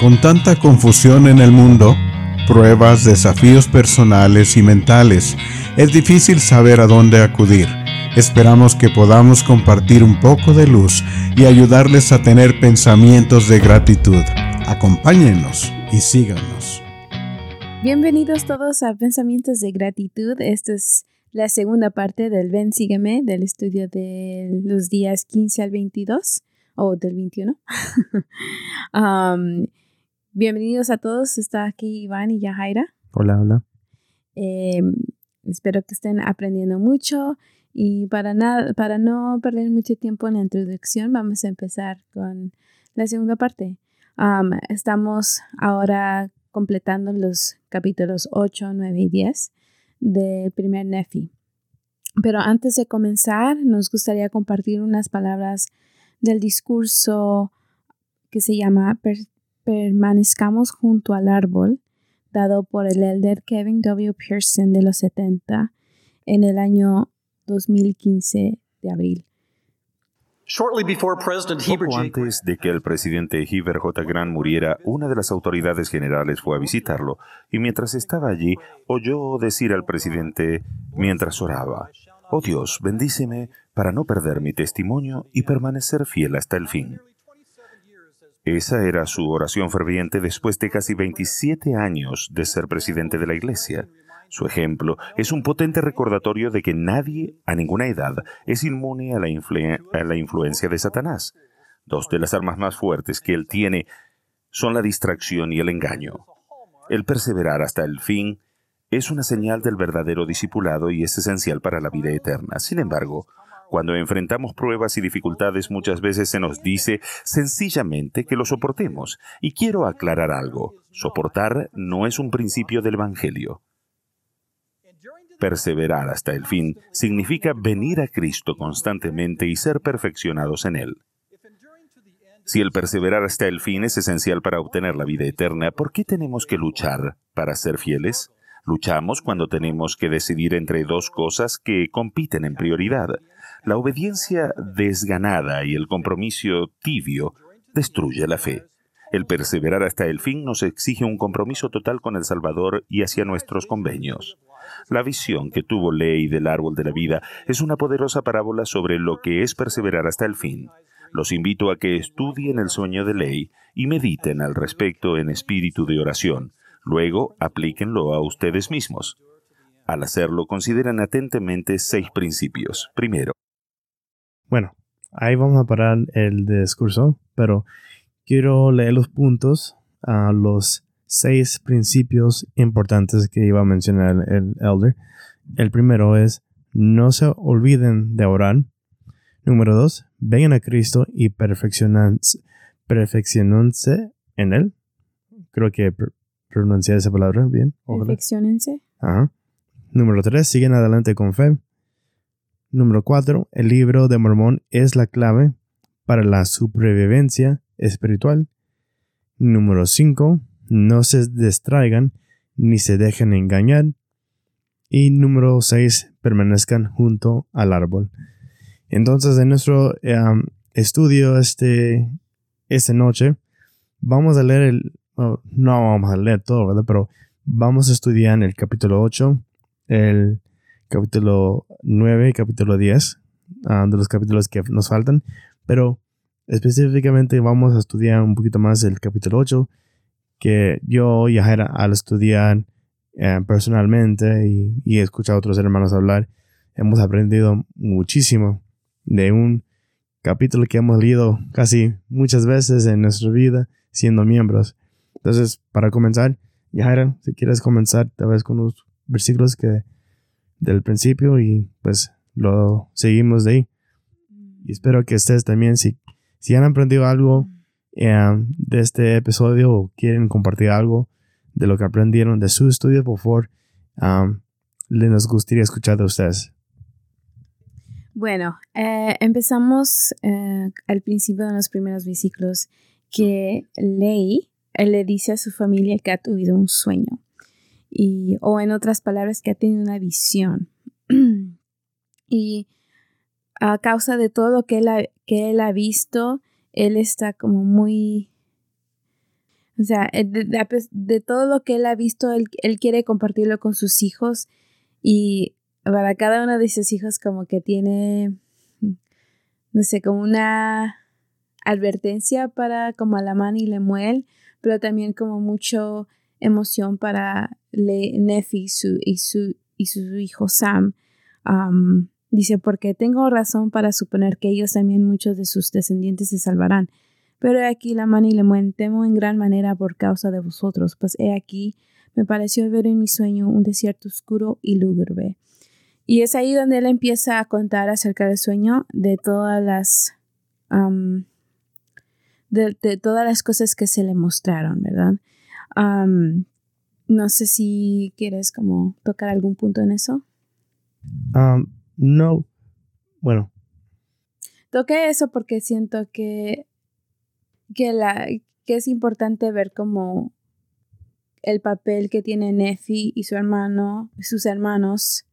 Con tanta confusión en el mundo, pruebas, desafíos personales y mentales, es difícil saber a dónde acudir. Esperamos que podamos compartir un poco de luz y ayudarles a tener pensamientos de gratitud. Acompáñenos y síganos. Bienvenidos todos a Pensamientos de Gratitud. Esta es la segunda parte del Ven Sígueme del estudio de los días 15 al 22 o del 21. Um, bienvenidos a todos. Está aquí Iván y Yahaira. Hola, hola. Em, espero que estén aprendiendo mucho. Y para, nada, para no perder mucho tiempo en la introducción, vamos a empezar con la segunda parte. Um, estamos ahora completando los capítulos 8, 9 y 10 del primer Nefi. Pero antes de comenzar, nos gustaría compartir unas palabras del discurso que se llama Permanezcamos junto al árbol, dado por el elder Kevin W. Pearson de los 70 en el año 2015 de abril. Poco antes de que el presidente Heber J. Grant muriera, una de las autoridades generales fue a visitarlo y mientras estaba allí oyó decir al presidente mientras oraba, Oh Dios, bendíceme para no perder mi testimonio y permanecer fiel hasta el fin. Esa era su oración ferviente después de casi 27 años de ser presidente de la Iglesia. Su ejemplo es un potente recordatorio de que nadie, a ninguna edad, es inmune a la, a la, influencia de Satanás. Dos de las armas más fuertes que él tiene son la distracción y el engaño. El perseverar hasta el fin es una señal del verdadero discipulado y es esencial para la vida eterna. Sin embargo, cuando enfrentamos pruebas y dificultades muchas veces se nos dice sencillamente que lo soportemos. Y quiero aclarar algo. Soportar no es un principio del Evangelio. Perseverar hasta el fin significa venir a Cristo constantemente y ser perfeccionados en Él. Si el perseverar hasta el fin es esencial para obtener la vida eterna, ¿por qué tenemos que luchar para ser fieles? Luchamos cuando tenemos que decidir entre dos cosas que compiten en prioridad. La obediencia desganada y el compromiso tibio destruye la fe. El perseverar hasta el fin nos exige un compromiso total con el Salvador y hacia nuestros convenios. La visión que tuvo Ley del árbol de la vida es una poderosa parábola sobre lo que es perseverar hasta el fin. Los invito a que estudien el sueño de Ley y mediten al respecto en espíritu de oración. Luego, aplíquenlo a ustedes mismos. Al hacerlo, consideren atentamente seis principios. Primero, bueno, ahí vamos a parar el discurso, pero quiero leer los puntos a los seis principios importantes que iba a mencionar el elder. El primero es no se olviden de orar. Número dos, vengan a Cristo y perfeccionense, en Él. Creo que pronuncié esa palabra bien. Perfeccionense. Ajá. Número tres, siguen adelante con fe. Número 4. El libro de Mormón es la clave para la supervivencia espiritual. Número 5. No se distraigan ni se dejen engañar. Y número 6. Permanezcan junto al árbol. Entonces, en nuestro estudio este, esta noche, vamos a leer el... no vamos a leer todo, ¿verdad? Pero vamos a estudiar el capítulo 8, el capítulo 9 y capítulo 10, ah, de los capítulos que nos faltan, pero específicamente vamos a estudiar un poquito más el capítulo 8, que yo y Jaira al estudiar eh, personalmente y, y escuchar a otros hermanos hablar, hemos aprendido muchísimo de un capítulo que hemos leído casi muchas veces en nuestra vida siendo miembros. Entonces, para comenzar, Yajaira, si quieres comenzar tal vez con unos versículos que del principio y pues lo seguimos de ahí. Y espero que ustedes también, si, si han aprendido algo eh, de este episodio o quieren compartir algo de lo que aprendieron de su estudio, por favor, um, le nos gustaría escuchar de ustedes. Bueno, eh, empezamos eh, al principio de los primeros versículos que Ley le dice a su familia que ha tenido un sueño o en otras palabras, que ha tenido una visión. y a causa de todo lo que él ha, visto, él está como muy O sea, eh, de, todo lo que él ha visto, él, quiere compartirlo con sus hijos y para cada uno de sus hijos como que tiene, no sé, como una advertencia para como Alamán y Lemuel, pero también como mucho emoción para Le Nefi y su, y su, y hijo Sam. dice, porque tengo razón para suponer que ellos también muchos de sus descendientes se salvarán. Pero he aquí la mano y le temo en gran manera por causa de vosotros, pues he aquí me pareció ver en mi sueño un desierto oscuro y lúgubre. Y es ahí donde él empieza a contar acerca del sueño, de todas las de, todas las cosas que se le mostraron, ¿verdad? No sé si quieres como tocar algún punto en eso. no, bueno. Toqué eso porque siento que que, la, que es importante ver como el papel que tiene Nefi y su hermano, sus hermanos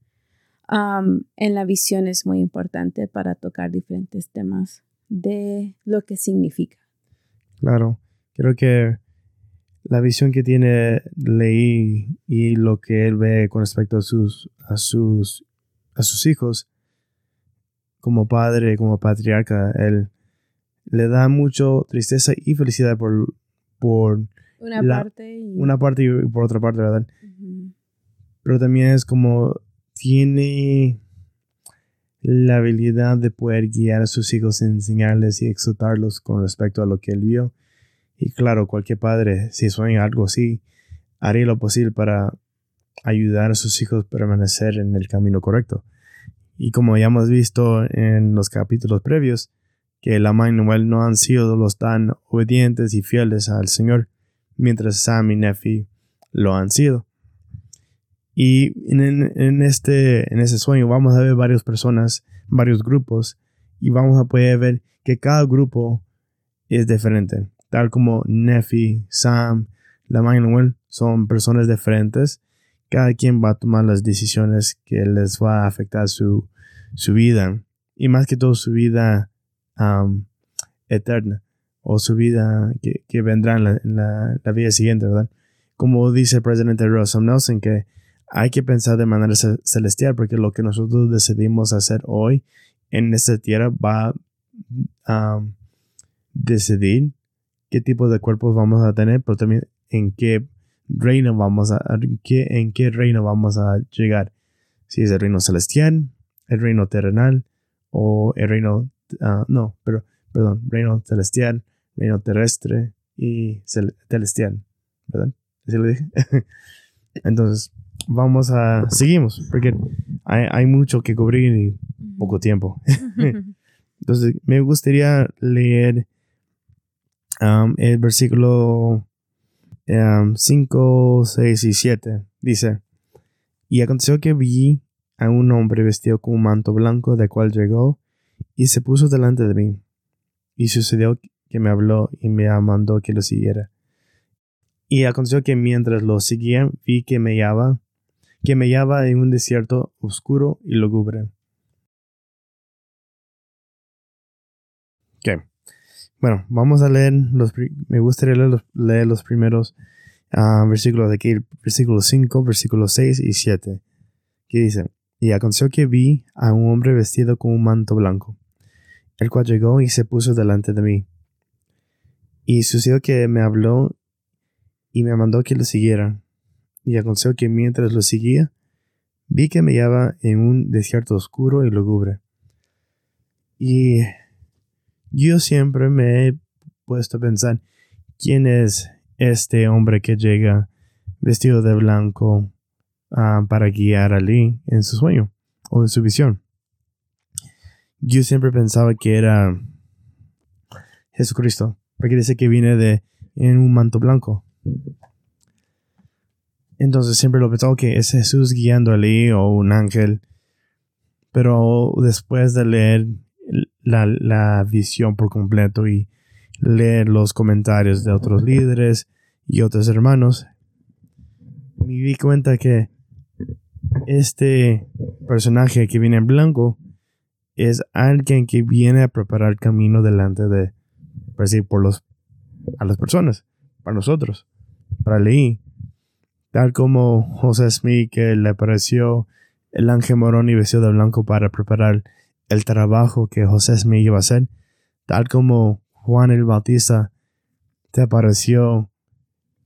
en la visión es muy importante para tocar diferentes temas de lo que significa. Claro, creo que la visión que tiene Leí y lo que él ve con respecto a sus, a sus, a sus hijos, como padre, como patriarca, él le da mucho tristeza y felicidad por, por una parte y... una parte y por otra parte, ¿verdad? Pero también es como tiene la habilidad de poder guiar a sus hijos, enseñarles y exhortarlos con respecto a lo que él vio. Y claro, cualquier padre, si sueña algo así, haría lo posible para ayudar a sus hijos a permanecer en el camino correcto. Y como ya hemos visto en los capítulos previos, que la Noel no han sido los tan obedientes y fieles al Señor, mientras Sam y Nefi lo han sido. Y en, este, en sueño vamos a ver varias personas, varios grupos, y vamos a poder ver que cada grupo es diferente. Tal como Nefi, Sam, la Noel son personas diferentes. Cada quien va a tomar las decisiones que les va a afectar su, su vida. Y más que todo su vida eterna o su vida que, vendrá en, la, vida siguiente, ¿verdad? Como dice el presidente Russell Nelson, que hay que pensar de manera celestial porque lo que nosotros decidimos hacer hoy en esta tierra va a decidir qué tipo de cuerpos vamos a tener, pero también en qué reino vamos a, en qué reino vamos a llegar. Si es el reino celestial, el reino terrenal o el reino Ah, no, pero, perdón, reino celestial, reino terrestre y celestial, ¿verdad? ¿Así lo dije? Entonces, vamos a, seguimos, porque hay, mucho que cubrir y poco tiempo. Entonces, me gustaría leer el versículo 5, um, 6 y 7. Dice, y aconteció que vi a un hombre vestido con un manto blanco, de cual llegó y se puso delante de mí. Y sucedió que me habló y me mandó que lo siguiera. Y aconteció que mientras lo seguía, vi que me hallaba, que me hallaba en un desierto oscuro y lúgubre. Bueno, vamos a leer los, me gustaría leer los, leer los primeros ah, versículos de aquí, versículo 5, versículo 6 y 7, que dice, y aconteció que vi a un hombre vestido con un manto blanco, el cual llegó y se puso delante de mí. Y sucedió que me habló y me mandó que lo siguiera. Y aconteció que mientras lo seguía, vi que me hallaba en un desierto oscuro y lúgubre. Y yo siempre me he puesto a pensar, ¿quién es este hombre que llega vestido de blanco Ah, para guiar a Lee en su sueño o en su visión. Yo siempre pensaba que era Jesucristo, porque dice que viene de en un manto blanco. Entonces siempre lo pensaba que es Jesús guiando a Lee o un ángel. Pero después de leer la, la visión por completo y leer los comentarios de otros líderes y otros hermanos, me di cuenta que este personaje que viene en blanco es alguien que viene a preparar camino delante de, pues por los, a las personas, para nosotros, para Leí. Tal como José Smith que le apareció el ángel morón y vestido de blanco para preparar el trabajo que José Smith iba a hacer, tal como Juan el Bautista te apareció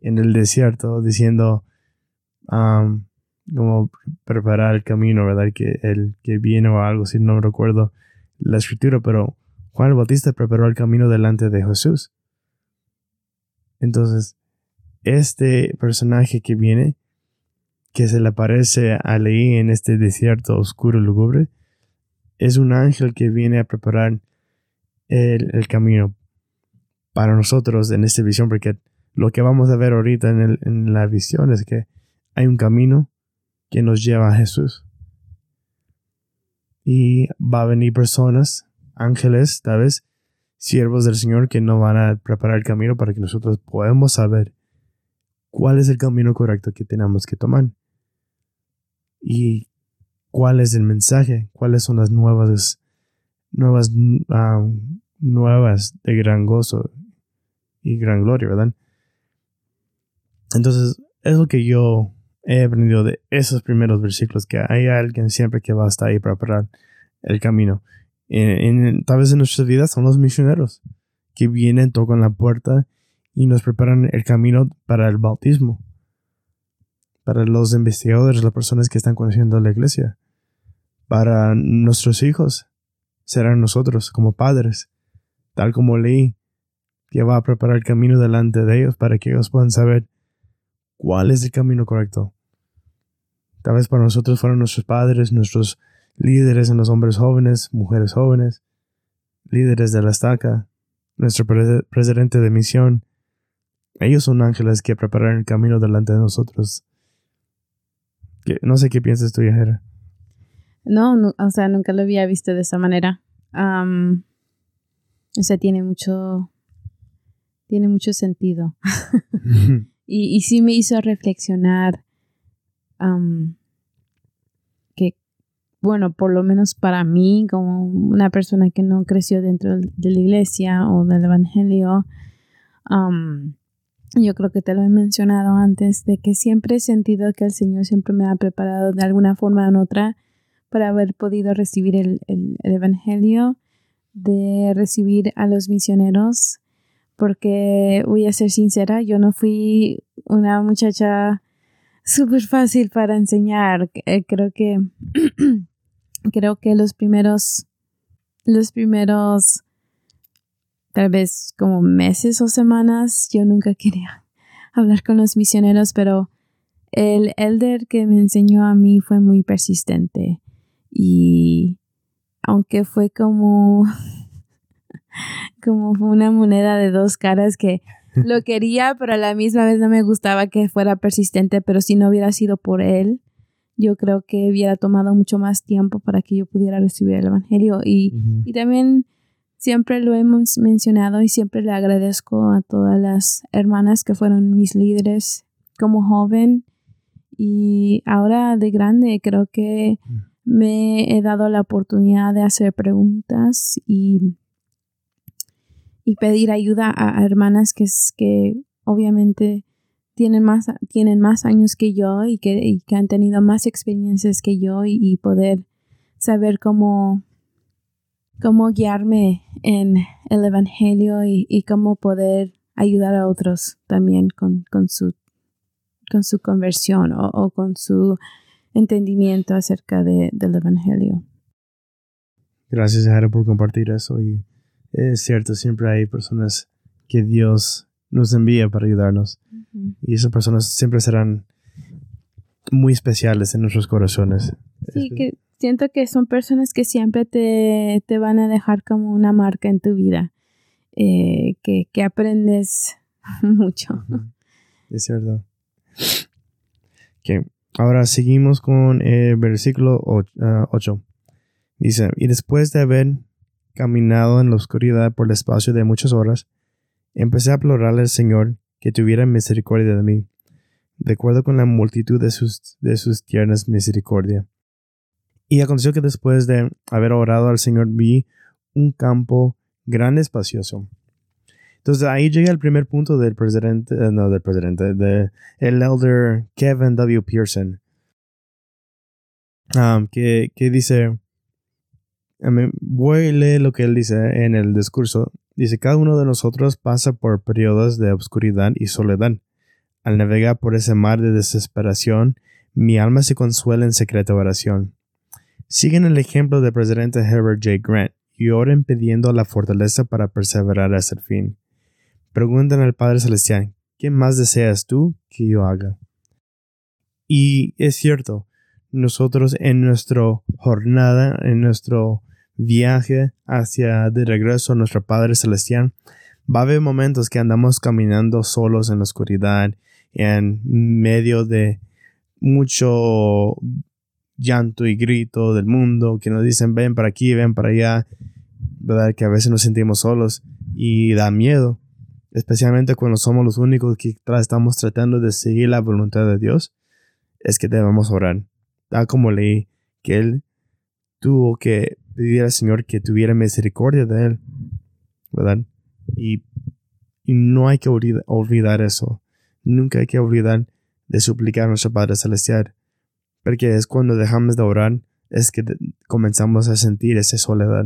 en el desierto diciendo como preparar el camino, ¿verdad? Que el que viene o algo, si no recuerdo la escritura, pero Juan el Bautista preparó el camino delante de Jesús. Entonces, este personaje que viene, que se le aparece a Leí en este desierto oscuro y lúgubre, es un ángel que viene a preparar el, camino para nosotros en esta visión, porque lo que vamos a ver ahorita en, en la visión es que hay un camino que nos lleva a Jesús. Y va a venir personas, ángeles, tal vez, siervos del Señor que no van a preparar el camino para que nosotros podamos saber cuál es el camino correcto que tenemos que tomar. Y cuál es el mensaje, cuáles son las nuevas, nuevas, ah, nuevas de gran gozo y gran gloria, ¿verdad? Entonces, es lo que yo he aprendido de esos primeros versículos, que hay alguien siempre que va a estar ahí para preparar el camino. En, tal vez en nuestras vidas son los misioneros que vienen, tocan la puerta y nos preparan el camino para el bautismo. Para los investigadores, las personas que están conociendo la iglesia. Para nuestros hijos, serán nosotros como padres, tal como leí, que va a preparar el camino delante de ellos para que ellos puedan saber cuál es el camino correcto. Tal vez para nosotros fueron nuestros padres, nuestros líderes en los hombres jóvenes, mujeres jóvenes, líderes de la estaca, nuestro presidente de misión. Ellos son ángeles que preparan el camino delante de nosotros. No sé qué piensas tú, Yajera. No, o sea, nunca lo había visto de esa manera. o sea, tiene mucho, tiene mucho sentido. y, y sí me hizo reflexionar que, bueno, por lo menos para mí, como una persona que no creció dentro de la iglesia o del evangelio, yo creo que te lo he mencionado antes, de que siempre he sentido que el Señor siempre me ha preparado de alguna forma u otra para haber podido recibir el, el evangelio, de recibir a los misioneros, porque voy a ser sincera, yo no fui una muchacha súper fácil para enseñar. Eh, creo que creo que los primeros los primeros tal vez como meses o semanas yo nunca quería hablar con los misioneros, pero el elder que me enseñó a mí fue muy persistente y aunque fue como como una moneda de dos caras que lo quería, pero a la misma vez no me gustaba que fuera persistente, pero si no hubiera sido por él, yo creo que hubiera tomado mucho más tiempo para que yo pudiera recibir el Evangelio. Y, y también siempre lo hemos mencionado y siempre le agradezco a todas las hermanas que fueron mis líderes como joven. Y ahora de grande creo que me he dado la oportunidad de hacer preguntas y y pedir ayuda a, hermanas que, que obviamente tienen más, tienen más años que yo y que, que han tenido más experiencias que yo y, poder saber cómo, cómo guiarme en el Evangelio y, cómo poder ayudar a otros también con, con, su, con su conversión o, con su entendimiento acerca de, del Evangelio. Gracias, Jara, por compartir eso y es cierto, siempre hay personas que Dios nos envía para ayudarnos. Y esas personas siempre serán muy especiales en nuestros corazones. Sí, que siento que son personas que siempre te, van a dejar como una marca en tu vida, eh, que, aprendes mucho. Es cierto. Ahora seguimos con el versículo 8. Ah, Dice, y después de haber caminado en la oscuridad por el espacio de muchas horas, empecé a plorarle al Señor que tuviera misericordia de mí, de acuerdo con la multitud de sus, de sus tiernas misericordia. Y aconteció que después de haber orado al Señor vi un campo gran espacioso. Entonces ahí llega el primer punto del presidente, eh, no del presidente, de el elder Kevin W. Pearson, que, que dice, voy a leer lo que él dice en el discurso. Dice, cada uno de nosotros pasa por periodos de obscuridad y soledad. Al navegar por ese mar de desesperación, mi alma se consuela en secreta oración. Siguen el ejemplo del presidente Herbert J. Grant y oren pidiendo la fortaleza para perseverar hasta el fin. Preguntan al Padre Celestial, ¿qué más deseas tú que yo haga? Y es cierto, nosotros en nuestra jornada, en nuestro viaje hacia de regreso a nuestro Padre Celestial, va a haber momentos que andamos caminando solos en la oscuridad, en medio de mucho llanto y grito del mundo, que nos dicen ven para aquí, ven para allá, ¿verdad? Que a veces nos sentimos solos y da miedo, especialmente cuando somos los únicos que estamos tratando de seguir la voluntad de Dios, es que debemos orar. Tal como leí que Él tuvo que pedir al Señor que tuviera misericordia de Él, ¿verdad? Y, y no hay que olvidar eso. Nunca hay que olvidar de suplicar a nuestro Padre Celestial porque es cuando dejamos de orar, es que comenzamos a sentir esa soledad.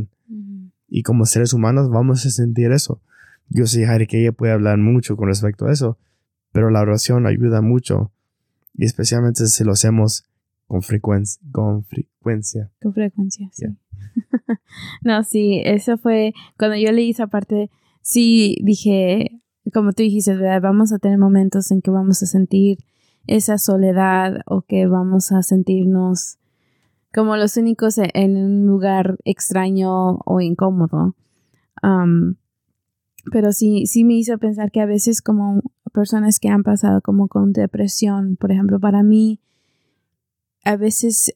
Y como seres humanos vamos a sentir eso. Yo sé, Harry, que ella puede hablar mucho con respecto a eso, pero la oración ayuda mucho. Y especialmente si lo hacemos con frecuencia. Con frecuencia. Con frecuencia, sí. no, sí, eso fue, cuando yo leí esa parte, sí dije, como tú dijiste, vamos a tener momentos en que vamos a sentir esa soledad o que vamos a sentirnos como los únicos e-, en un lugar extraño o incómodo. pero sí, sí me hizo pensar que a veces como personas que han pasado como con depresión, por ejemplo, para mí, a veces,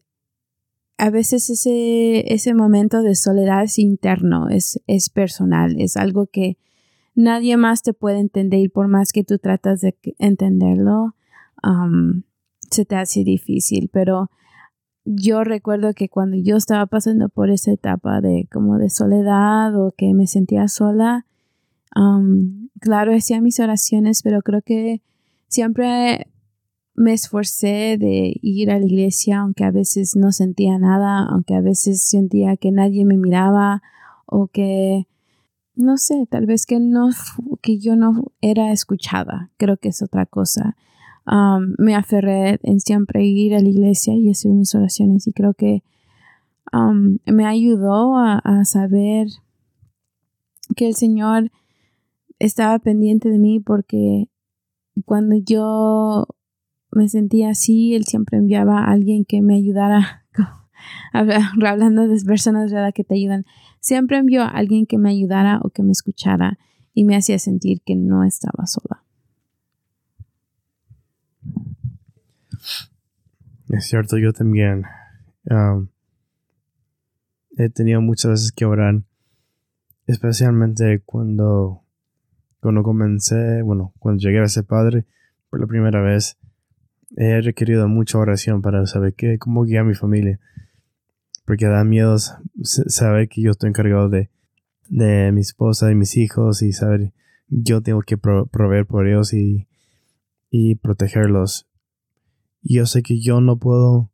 a veces ese, ese momento de soledad es interno, es, es personal, es algo que nadie más te puede entender por más que tú tratas de entenderlo, se te hace difícil, pero yo recuerdo que cuando yo estaba pasando por esa etapa de como de soledad o que me sentía sola, claro, hacía mis oraciones, pero creo que siempre me esforcé de ir a la iglesia, aunque a veces no sentía nada, aunque a veces sentía que nadie me miraba o que no sé, tal vez que no que yo no era escuchada. Creo que es otra cosa me aferré en siempre ir a la iglesia y hacer mis oraciones y creo que me ayudó a, saber que el Señor estaba pendiente de mí porque cuando yo me sentía así, Él siempre enviaba a alguien que me ayudara, hablando de personas que te ayudan, siempre envió a alguien que me ayudara o que me escuchara y me hacía sentir que no estaba sola. Es cierto, yo también he tenido muchas veces que orar, especialmente cuando, cuando comencé, bueno, cuando llegué a ser padre por la primera vez, he requerido mucha oración para saber qué, cómo guiar a mi familia, porque da miedo saber que yo estoy encargado de, de mi esposa y mis hijos y saber yo tengo que proveer por ellos y, y protegerlos y yo sé que yo no puedo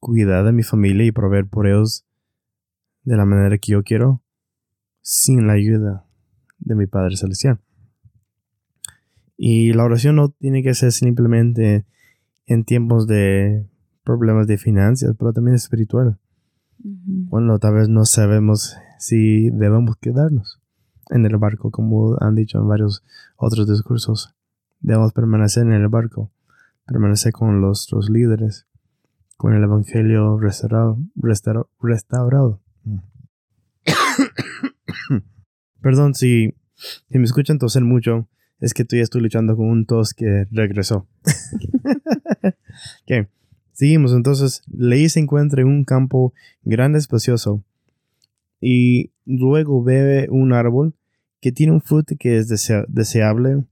cuidar de mi familia y proveer por ellos de la manera que yo quiero sin la ayuda de mi Padre Celestial. Y la oración no tiene que ser simplemente en tiempos de problemas de finanzas, pero también espiritual. Bueno, tal vez no sabemos si debemos quedarnos en el barco, como han dicho en varios otros discursos. Debemos permanecer en el barco permanece con los, los líderes, con el Evangelio restaurado. restaurado. Perdón si, si me escuchan toser mucho, es que estoy, estoy luchando con un tos que regresó. ok, seguimos. Entonces, Leí se encuentra en un campo grande, espacioso, y luego ve un árbol que tiene un fruto que es deseable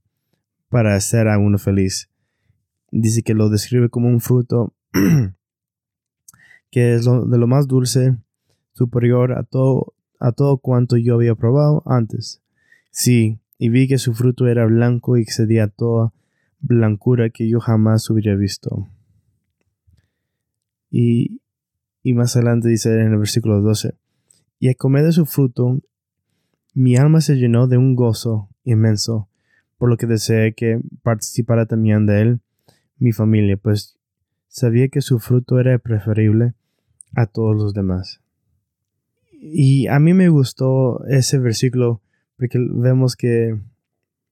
para hacer a uno feliz dice que lo describe como un fruto que es de lo más dulce, superior a todo, a todo cuanto yo había probado antes. Sí, y vi que su fruto era blanco y excedía toda blancura que yo jamás hubiera visto. Y, y más adelante dice en el versículo 12, y a comer de su fruto, mi alma se llenó de un gozo inmenso, por lo que deseé que participara también de él mi familia, pues sabía que su fruto era preferible a todos los demás. Y a mí me gustó ese versículo porque vemos que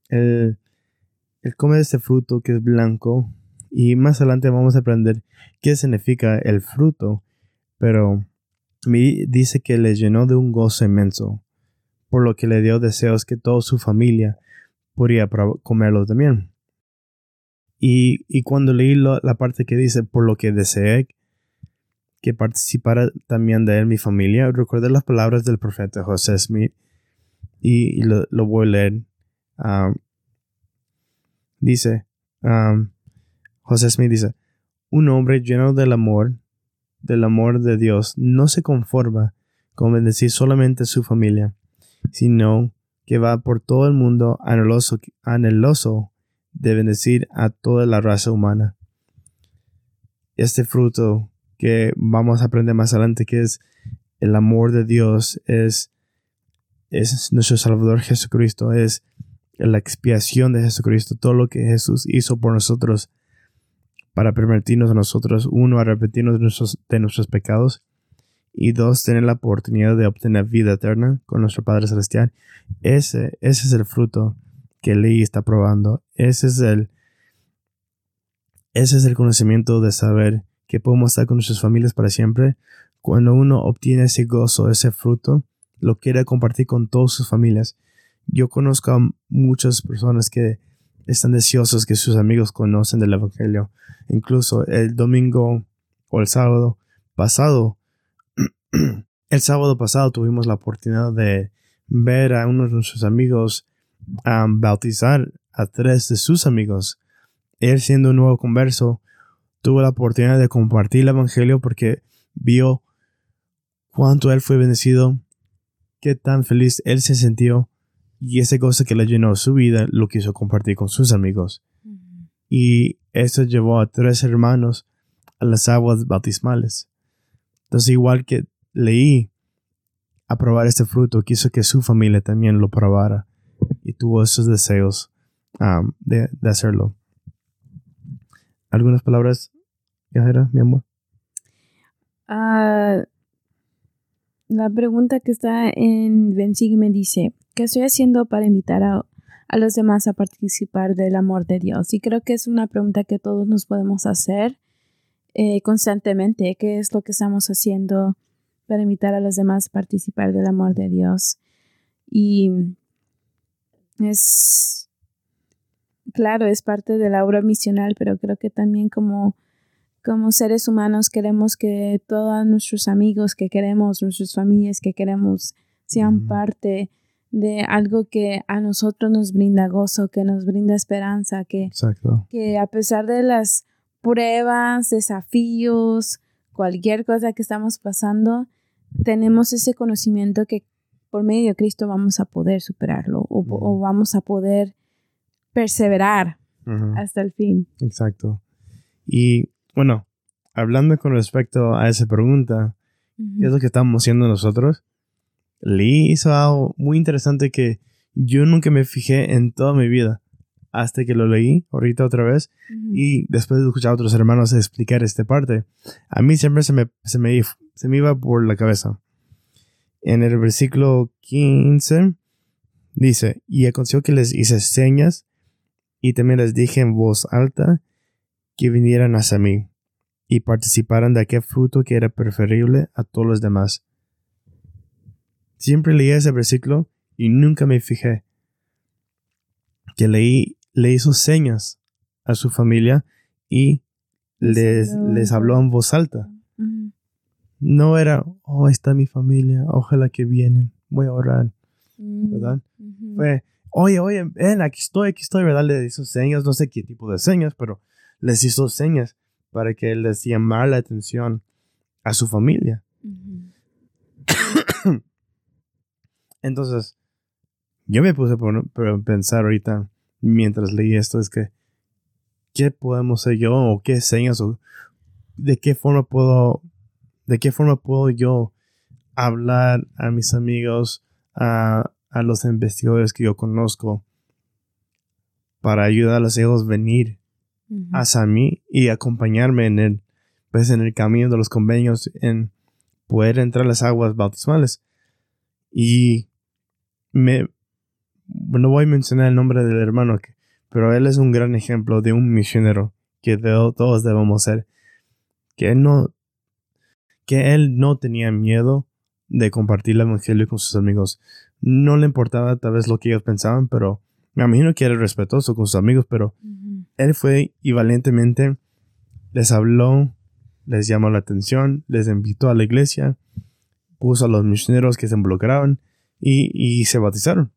él, come este fruto que es blanco y más adelante vamos a aprender qué significa el fruto, pero me dice que le llenó de un gozo inmenso, por lo que le dio deseos que toda su familia podría comerlo también. Y, cuando leí la parte que dice, por lo que deseé que participara también de él mi familia, recordé las palabras del profeta José Smith y, lo, voy a leer. Um, dice, um, José Smith dice, un hombre lleno del amor, del amor de Dios, no se conforma con bendecir solamente su familia, sino que va por todo el mundo anheloso de bendecir a toda la raza humana. Este fruto que vamos a aprender más adelante, que es el amor de Dios, es, es nuestro Salvador Jesucristo, es la expiación de Jesucristo, todo lo que Jesús hizo por nosotros para permitirnos a nosotros, uno, arrepentirnos de nuestros, de nuestros pecados y dos, tener la oportunidad de obtener vida eterna con nuestro Padre Celestial. Ese, ese es el fruto que Lee está probando. Ese es el, ese es el conocimiento de saber que podemos estar con nuestras familias para siempre. Cuando uno obtiene ese gozo, ese fruto, lo quiere compartir con todas sus familias. Yo conozco a muchas personas que están deseosos que sus amigos conocen del Evangelio. Incluso el domingo o el sábado pasado, el sábado pasado tuvimos la oportunidad de ver a uno de nuestros amigos bautizar a tres de sus amigos. Él siendo un nuevo converso, tuvo la oportunidad de compartir el Evangelio porque vio cuánto él fue bendecido, qué tan feliz él se sintió y ese cosa que le llenó su vida lo quiso compartir con sus amigos. Y eso llevó a tres hermanos a las aguas bautismales. Entonces, igual que leí a probar este fruto, quiso que su familia también lo probara y tuvo esos deseos de, de hacerlo. ¿Algunas palabras era, mi amor? Ah, la pregunta que está en me dice, ¿qué estoy haciendo para invitar a, los demás a participar del amor de Dios? Y creo que es una pregunta que todos nos podemos hacer eh, constantemente. ¿Qué es lo que estamos haciendo para invitar a los demás a participar del amor de Dios? Y es, claro, es parte de la obra misional, pero creo que también como como seres humanos queremos que todos nuestros amigos que queremos, nuestras familias que queremos, sean parte de algo que a nosotros nos brinda gozo, que nos brinda esperanza, que, que a pesar de las pruebas, desafíos, cualquier cosa que estamos pasando, tenemos ese conocimiento que por medio de Cristo vamos a poder superarlo o, vamos a poder perseverar hasta el fin. Exacto. Y bueno, hablando con respecto a esa pregunta, ¿qué es lo que estamos haciendo nosotros? Lee hizo algo muy interesante que yo nunca me fijé en toda mi vida hasta que lo leí ahorita otra vez y después de escuchar a otros hermanos explicar esta parte, a mí siempre se me, se me, se me iba por la cabeza. En el versículo 15 dice, y aconteció que les hice señas y también les dije en voz alta que vinieran hacia mí y participaran de aquel fruto que era preferible a todos los demás. Siempre leí ese versículo y nunca me fijé que leí, le hizo señas a su familia y les, les habló en voz alta. No era, oh, está mi familia, ojalá que vienen, voy a orar, mm, ¿verdad? Fue, oye, oye, ven, aquí estoy, aquí estoy, ¿verdad? Le hizo señas, no sé qué tipo de señas, pero les hizo señas para que les llamara la atención a su familia. Entonces, yo me puse a pensar ahorita mientras leí esto, es que, ¿qué podemos ser yo o qué señas o de qué forma puedo, de qué forma puedo yo hablar a mis amigos, a, a los investigadores que yo conozco, para ayudar a los hijos a venir hacia mí y acompañarme en el, pues, en el camino de los convenios, en poder entrar a las aguas bautismales. Y me, no voy a mencionar el nombre del hermano, pero él es un gran ejemplo de un misionero que todos debemos ser. Que él no, que él no tenía miedo de compartir el evangelio con sus amigos. No le importaba tal vez lo que ellos pensaban, pero me imagino que era respetuoso con sus amigos, pero él fue y valientemente les habló, les llamó la atención, les invitó a la iglesia, puso a los misioneros que se involucraban y, se bautizaron.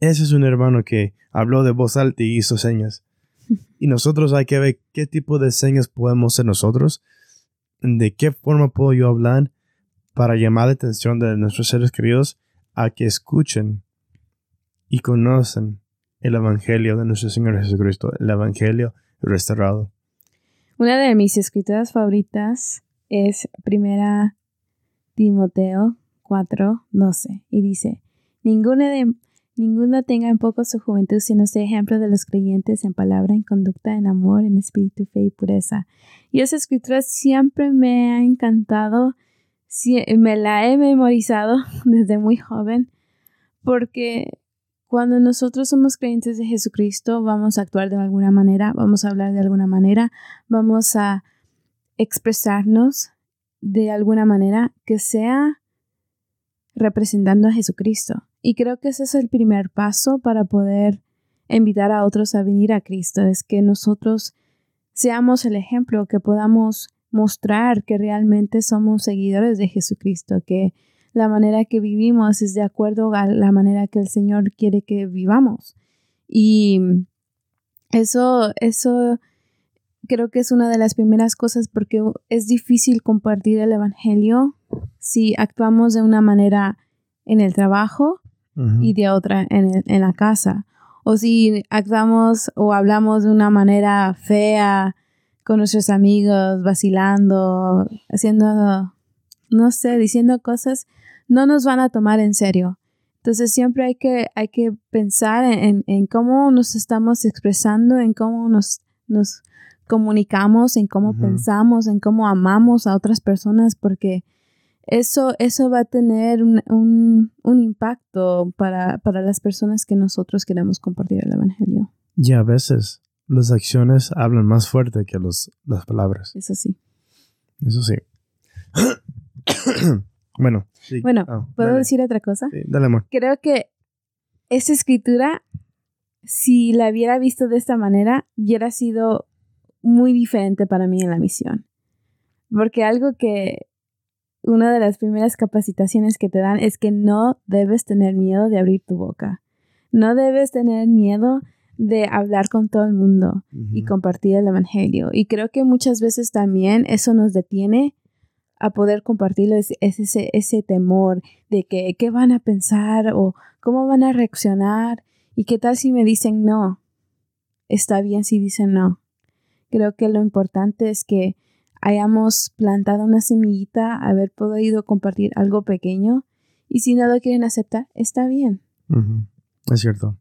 Ese es un hermano que habló de voz alta y hizo señas. Y nosotros hay que ver qué tipo de señas podemos ser nosotros, de qué forma puedo yo hablar para llamar la atención de nuestros seres queridos a que escuchen y conocen el Evangelio de nuestro Señor Jesucristo, el Evangelio restaurado. Una de mis escrituras favoritas es Primera Timoteo 4, 12 y dice, ninguno, de, ninguno tenga en poco su juventud, sino sea ejemplo de los creyentes en palabra, en conducta, en amor, en espíritu, fe y pureza. Y esa escritura siempre me ha encantado, me la he memorizado desde muy joven, porque cuando nosotros somos creyentes de Jesucristo, vamos a actuar de alguna manera, vamos a hablar de alguna manera, vamos a expresarnos de alguna manera que sea representando a Jesucristo. Y creo que ese es el primer paso para poder invitar a otros a venir a Cristo, es que nosotros seamos el ejemplo, que podamos mostrar que realmente somos seguidores de Jesucristo, que la manera que vivimos es de acuerdo a la manera que el Señor quiere que vivamos. Y eso, eso creo que es una de las primeras cosas porque es difícil compartir el Evangelio si actuamos de una manera en el trabajo y de otra en, en, la casa. O si actuamos o hablamos de una manera fea con nuestros amigos, vacilando, haciendo, no sé, diciendo cosas, no nos van a tomar en serio. Entonces siempre hay que, hay que pensar en, en cómo nos estamos expresando, en cómo nos, nos comunicamos, en cómo pensamos, en cómo amamos a otras personas, porque eso, eso va a tener un, un, impacto para, para, las personas que nosotros queremos compartir el Evangelio. Y a veces las acciones hablan más fuerte que los, las palabras. Eso sí. Eso sí. bueno. Bueno, ah, ¿puedo decir otra cosa? Sí, dale, amor. Creo que esa escritura, si la hubiera visto de esta manera, hubiera sido muy diferente para mí en la misión. Porque algo que una de las primeras capacitaciones que te dan es que no debes tener miedo de abrir tu boca. No debes tener miedo de hablar con todo el mundo y compartir el Evangelio. Y creo que muchas veces también eso nos detiene a poder compartirlo, es, ese, ese temor de que qué van a pensar o cómo van a reaccionar y qué tal si me dicen no. Está bien si dicen no. Creo que lo importante es que hayamos plantado una semillita, haber podido compartir algo pequeño y si no lo quieren aceptar, está bien. Es cierto.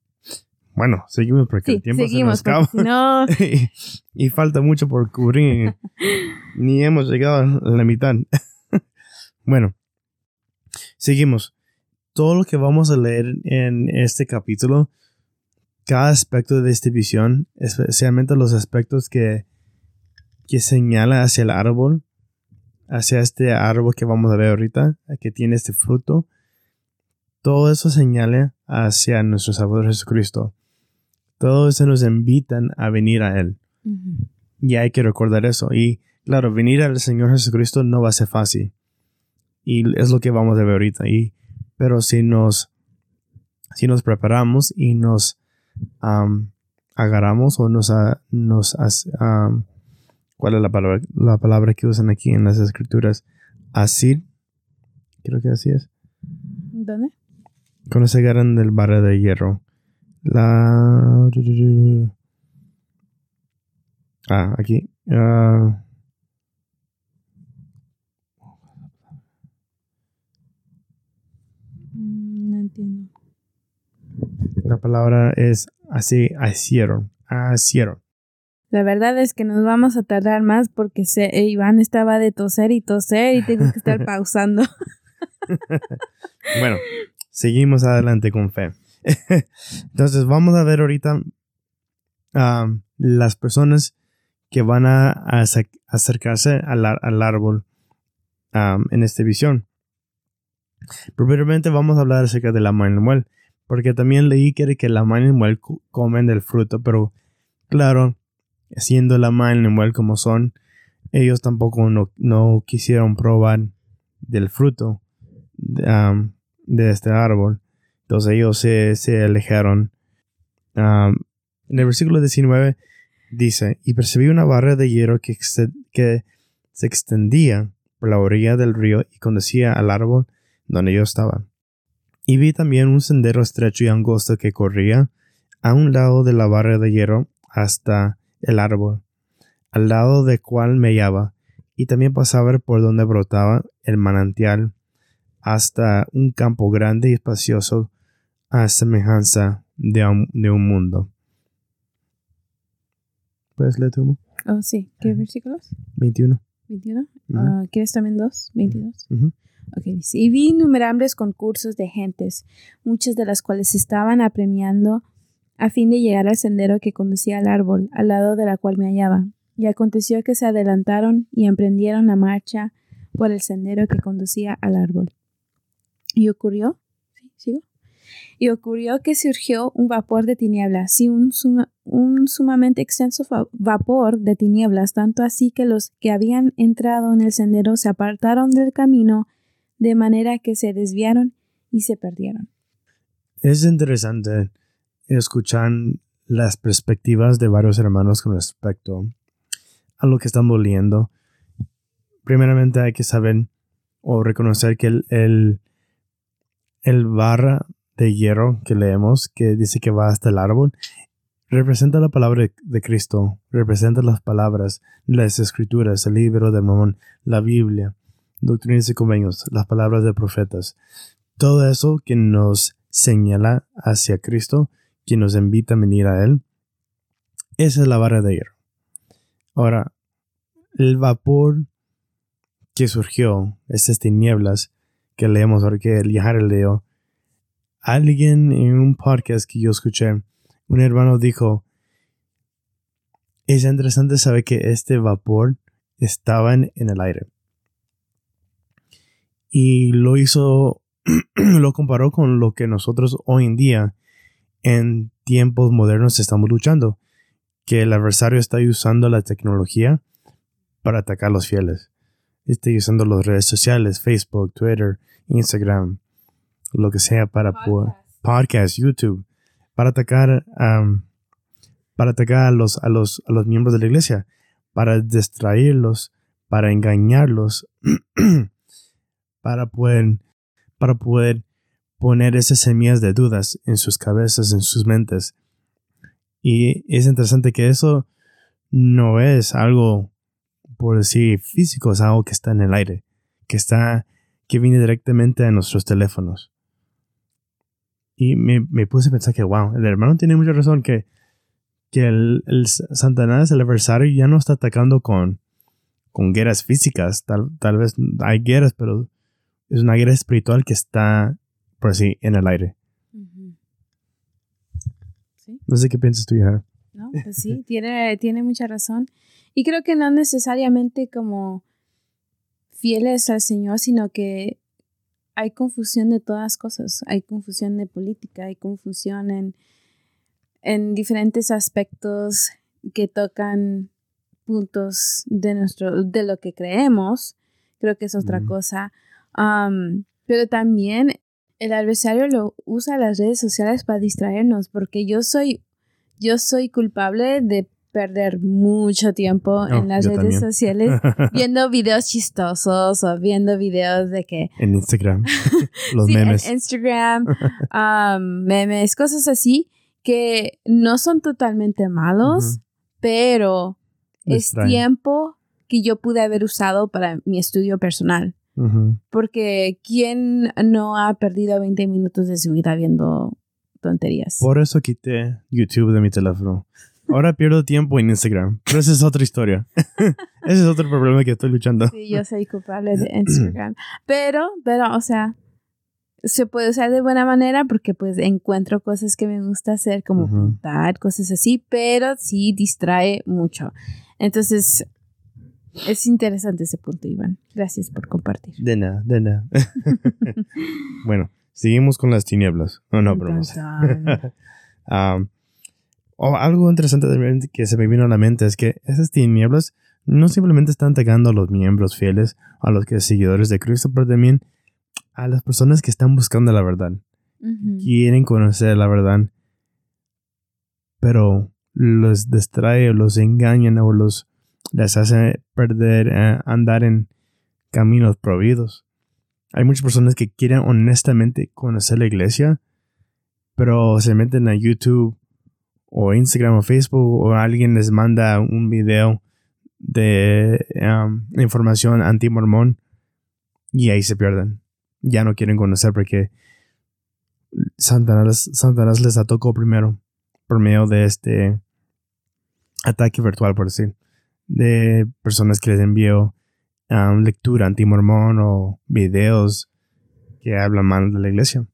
Bueno, seguimos porque el tiempo se nos acaba. No... y, falta mucho por cubrir. Ni hemos llegado a la mitad. bueno, seguimos. Todo lo que vamos a leer en este capítulo, cada aspecto de esta visión, especialmente los aspectos que que señala hacia el árbol, hacia este árbol que vamos a ver ahorita, que tiene este fruto, todo eso señala hacia nuestro Salvador Jesucristo. Todo eso nos invitan a venir a Él. Y hay que recordar eso. Y claro, venir al Señor Jesucristo no va a ser fácil. Y es lo que vamos a ver ahorita. Y, pero si nos, si nos preparamos y nos agarramos o nos, nos ¿Cuál es la palabra, la palabra que usan aquí en las escrituras? Asir. Creo que así es. ¿Dónde? Cuando se agarran del barra de hierro. La... Ah, aquí. Ah. Mm, No entiendo. La palabra es así, asieron. Asieron. La verdad es que nos vamos a tardar más porque se, eh, Iván estaba de toser y toser y tengo que estar pausando. Bueno, seguimos adelante con fe. Entonces, vamos a ver ahorita las personas que van a, a ace- acercarse al, al árbol um, en esta visión. Primeramente vamos a hablar acerca de la Manuel, porque también leí que, que la Manuel comen del fruto, pero claro, siendo la Manuel como son, ellos tampoco no, no quisieron probar del fruto de este árbol. Entonces ellos se, se alejaron. En el versículo 19 dice, y percibí una barra de hierro que, ex- que se extendía por la orilla del río y conducía al árbol donde yo estaba. Y vi también un sendero estrecho y angosto que corría a un lado de la barra de hierro hasta el árbol, al lado del cual me hallaba, y también pasaba por donde brotaba el manantial hasta un campo grande y espacioso a semejanza de un, de un mundo. ¿Puedes leer tú? Oh, sí. ¿Qué versículos? 21. 21. Ujú. Ah, ¿Quieres también dos? 22. Ujú. Ok, dice, y vi innumerables concursos de gentes, muchas de las cuales estaban apremiando a fin de llegar al sendero que conducía al árbol, al lado de la cual me hallaba. Y aconteció que se adelantaron y emprendieron la marcha por el sendero que conducía al árbol. Y ocurrió, ¿sí? ¿Sigo? Y ocurrió que surgió un vapor de tinieblas, sí, un, un sumamente extenso vapor de tinieblas, tanto así que los que habían entrado en el sendero se apartaron del camino, de manera que se desviaron y se perdieron. Es interesante escuchar las perspectivas de varios hermanos con respecto a lo que estamos leyendo. Primeramente hay que saber o reconocer que el, el, el barra de hierro que leemos, que dice que va hasta el árbol, representa la palabra de Cristo, representa las palabras, las escrituras, el libro de Mormón, la Biblia, doctrinas y convenios, las palabras de profetas. Todo eso que nos señala hacia Cristo, que nos invita a venir a Él, esa es la barra de hierro. Ahora, el vapor que surgió, estas tinieblas que leemos ahora, que el Yahar leo, alguien en un podcast que yo escuché, un hermano dijo, es interesante saber que este vapor estaba en el aire. Y lo hizo, lo comparó con lo que nosotros hoy en día, en tiempos modernos, estamos luchando. Que el adversario está usando la tecnología para atacar a los fieles. Está usando las redes sociales, Facebook, Twitter, Instagram, lo que sea para poder podcast, YouTube, para atacar, um, para atacar a los, a los, a los miembros de la iglesia, para distraerlos, para engañarlos, para poder, para poder poner esas semillas de dudas en sus cabezas, en sus mentes. Y es interesante que eso no es algo, por decir, físico, es algo que está en el aire, que está, que viene directamente a nuestros teléfonos. Y me, puse a pensar que, wow, el hermano tiene mucha razón que, que el, el Satanás, el adversario, ya no está atacando con, con guerras físicas. Tal, tal vez hay guerras, pero es una guerra espiritual que está, por así, en el aire. Sí, No sé qué piensas tú, Yahara. ¿no? Pues sí, tiene, tiene mucha razón. Y creo que no necesariamente como fieles al Señor, sino que hay confusión de todas cosas. Hay confusión de política, hay confusión en, en diferentes aspectos que tocan puntos de nuestro, de lo que creemos. Creo que es otra cosa. Pero también el adversario lo usa las redes sociales para distraernos, porque yo soy, yo soy culpable de perder mucho tiempo en las redes también. sociales viendo videos chistosos o viendo videos de que En Instagram. Los Sí, en memes. Instagram, um, memes, cosas así que no son totalmente malos, pero es tiempo que yo pude haber usado para mi estudio personal. Ujú. Porque ¿quién no ha perdido 20 minutos de su vida viendo tonterías? Por eso quité YouTube de mi teléfono. Ahora pierdo tiempo en Instagram. Pero esa es otra historia. ese es otro problema que estoy luchando. Sí, yo soy culpable de Instagram. Pero, pero, o sea, se puede usar de buena manera porque pues encuentro cosas que me gusta hacer como Ujú. pintar, cosas así, pero sí distrae mucho. Entonces, es interesante ese punto, Iván. Gracias por compartir. De nada, de nada. bueno, seguimos con las tinieblas. No, no, tan. Um, o algo interesante que se me vino a la mente es que esas tinieblas no simplemente están atacando a los miembros fieles, a los que seguidores de Cristo, pero también a las personas que están buscando la verdad, quieren conocer la verdad, pero los distrae o los engañan o los les hace perder, eh, andar en caminos prohibidos. Hay muchas personas que quieren honestamente conocer la iglesia, pero se meten a YouTube o Instagram o Facebook o alguien les manda un video de um, información anti-mormón y ahí se pierden. Ya no quieren conocer porque Satanás, Satanás les atacó primero por medio de este ataque virtual, por decir, de personas que les envió um, lectura anti-mormón o videos que hablan mal de la iglesia.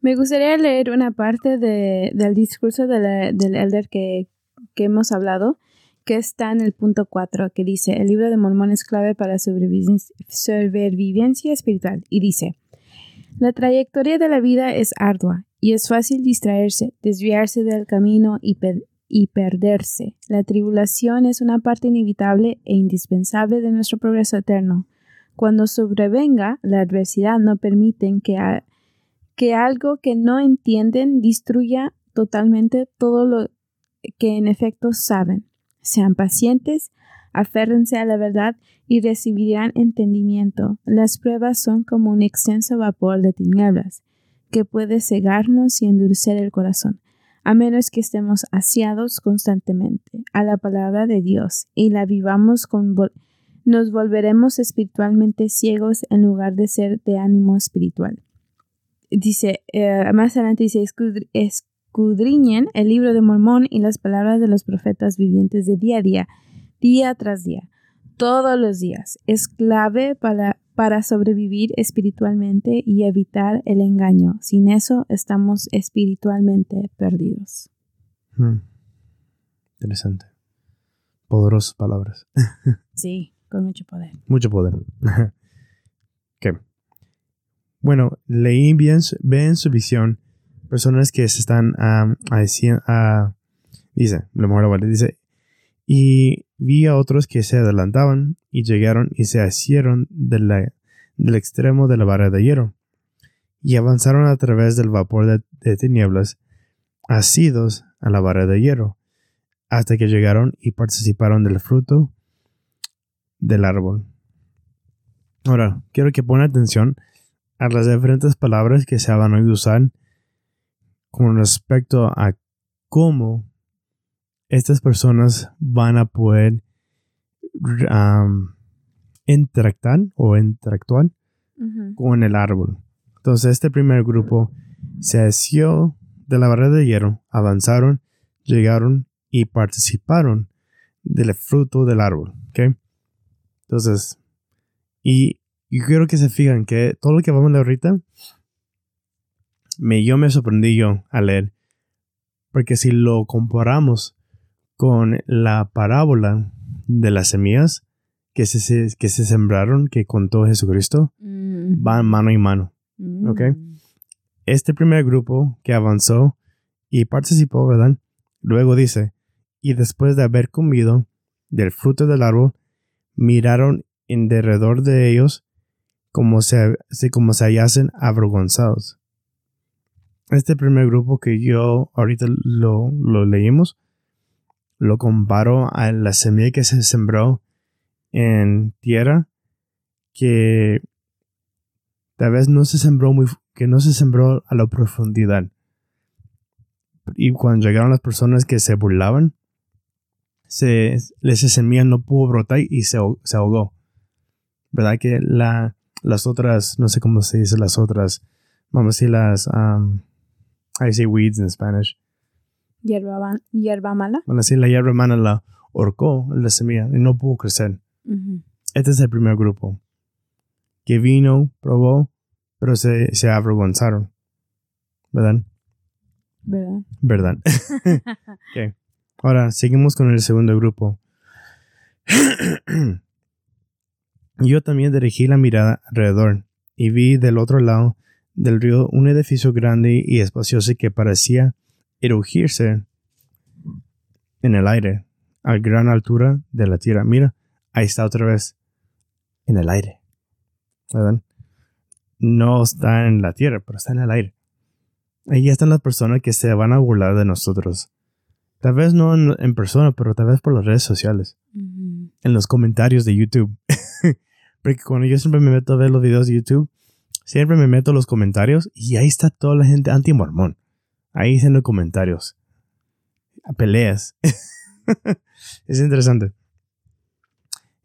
Me gustaría leer una parte de- del discurso de la- del elder que, que hemos hablado, que está en el punto 4, que dice, el libro de Mormón es clave para sobrevivencia, sobrevivencia espiritual. Y dice, la trayectoria de la vida es ardua y es fácil distraerse, desviarse del camino y, y perderse. La tribulación es una parte inevitable e indispensable de nuestro progreso eterno. Cuando sobrevenga la adversidad, no permiten que, algo que no entienden destruya totalmente todo lo que en efecto saben. Sean pacientes, aférrense a la verdad y recibirán entendimiento. Las pruebas son como un extenso vapor de tinieblas que puede cegarnos y endurecer el corazón, a menos que estemos asiados constantemente a la palabra de Dios y la vivamos con nos volveremos espiritualmente ciegos en lugar de ser de ánimo espiritual dice, eh, más adelante dice, "Escudri- escudriñen el libro de Mormón y las palabras de los profetas vivientes de día a día, día tras día, todos los días. Es clave para, para sobrevivir espiritualmente y evitar el engaño. Sin eso estamos espiritualmente perdidos. Hmm. Interesante. Poderosas palabras. Sí, con mucho poder. Mucho poder. ¿Qué? Bueno, leí bien, su- ve en su visión personas que se están ah, haci- ah, dice, lo mejor lo vale, dice, y vi a otros que se adelantaban y llegaron y se asieron de la- del extremo de la barra de hierro y avanzaron a través del vapor de, tinieblas, asidos a la barra de hierro, hasta que llegaron y participaron del fruto del árbol. Ahora, quiero que pongan atención a las diferentes palabras que se van a usar con respecto a cómo estas personas van a poder um, interactuar o interactuar con el árbol. Entonces, este primer grupo se asió de la barrera de hierro, avanzaron, llegaron y participaron del fruto del árbol. Entonces, y, y quiero que se fijan que todo lo que vamos a leer ahorita, me, yo me sorprendí yo al leer. Porque si lo comparamos con la parábola de las semillas que se, que se sembraron, que contó Jesucristo, Mm. van mano en mano. Mm. ok. Este primer grupo que avanzó y participó, ¿verdad? Luego dice, y después de haber comido del fruto del árbol, miraron en derredor de ellos como se, se- como se hallasen avergonzados. Este primer grupo que yo ahorita lo, lo leímos, lo comparo a la semilla que se sembró en tierra que tal vez no se sembró muy, que no se sembró a la profundidad. Y cuando llegaron las personas que se burlaban, se, esa semilla no pudo brotar y se, se ahogó. ¿Verdad? Que la, las otras, no sé cómo se dice las otras, vamos a decir las, um, I say weeds in Spanish. Hierba, hierba mala. Bueno, sí, la hierba mala la horcó la semilla y no pudo crecer. Este es el primer grupo. Que vino, probó, pero se, se avergonzaron. ¿Verdad? ¿Verdad? ¿Verdad? Ok. Ahora, seguimos con el segundo grupo. Yo también dirigí la mirada alrededor y vi del otro lado del río un edificio grande y espacioso que parecía erugirse en el aire a gran altura de la tierra. Mira, ahí está otra vez en el aire. ¿Verdad? No está en la tierra, pero está en el aire. Ahí están las personas que se van a burlar de nosotros. Tal vez no en, en persona, pero tal vez por las redes sociales. En los comentarios de YouTube. Porque cuando yo siempre me meto a ver los videos de YouTube, siempre me meto a los comentarios y ahí está toda la gente anti-mormón. Ahí haciendo comentarios. Peleas. es interesante.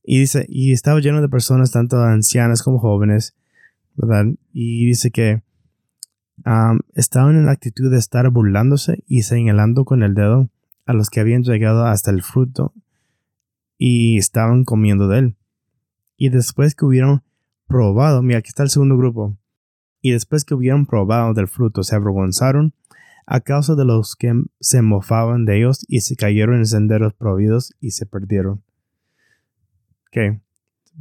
Y dice, y estaba lleno de personas, tanto ancianas como jóvenes, ¿verdad? Y dice que estaban en la actitud de estar burlándose y señalando con el dedo a los que habían llegado hasta el fruto y estaban comiendo de él. Y después que hubieron probado, mira, aquí está el segundo grupo, y después que hubieron probado del fruto, se avergonzaron a causa de los que se mofaban de ellos y se cayeron en senderos prohibidos y se perdieron. Ok,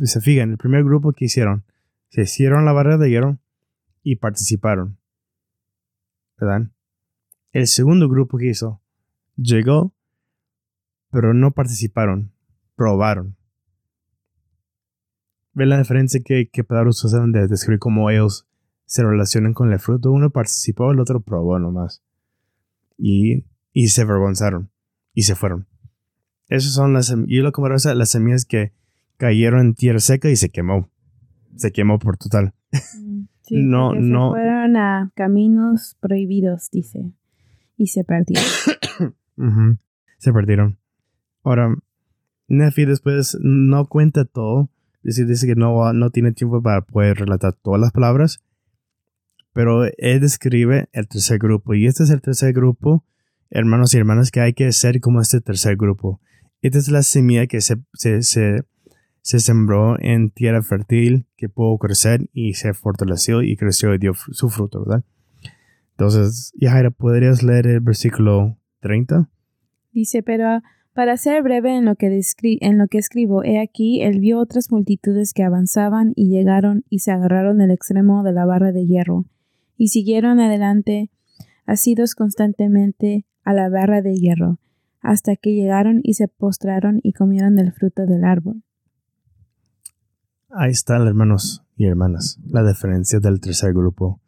se fijan, el primer grupo que hicieron, se hicieron la barrera de hierro y participaron. ¿Verdad? El segundo grupo que hizo, llegó, pero no participaron, probaron. ¿Ve la diferencia que, que palabras usaron de describir cómo ellos se relacionan con el fruto? Uno participó, el otro probó nomás. Y, y se avergonzaron. Y se fueron. Esas son las Yo lo comparo a las semillas que cayeron en tierra seca y se quemó. Se quemó por total. Mm, Sí, No, no. Se fueron a caminos prohibidos, dice. Y se perdieron. Se perdieron. Ahora, Nefi después no cuenta todo. Dice, dice que no, no tiene tiempo para poder relatar todas las palabras. Pero él describe el tercer grupo. Y este es el tercer grupo, hermanos y hermanas, que hay que ser como este tercer grupo. Esta es la semilla que se, se, se, se sembró en tierra fértil, que pudo crecer y se fortaleció y creció y dio su fruto, ¿verdad? Entonces, Yajaira, ¿podrías leer el versículo 30? Dice, pero para ser breve en lo que, en lo que escribo, he aquí, él vio otras multitudes que avanzaban y llegaron y se agarraron del extremo de la barra de hierro, y siguieron adelante, asidos constantemente a la barra de hierro, hasta que llegaron y se postraron y comieron del fruto del árbol. Ahí están, hermanos y hermanas, la diferencia del tercer grupo.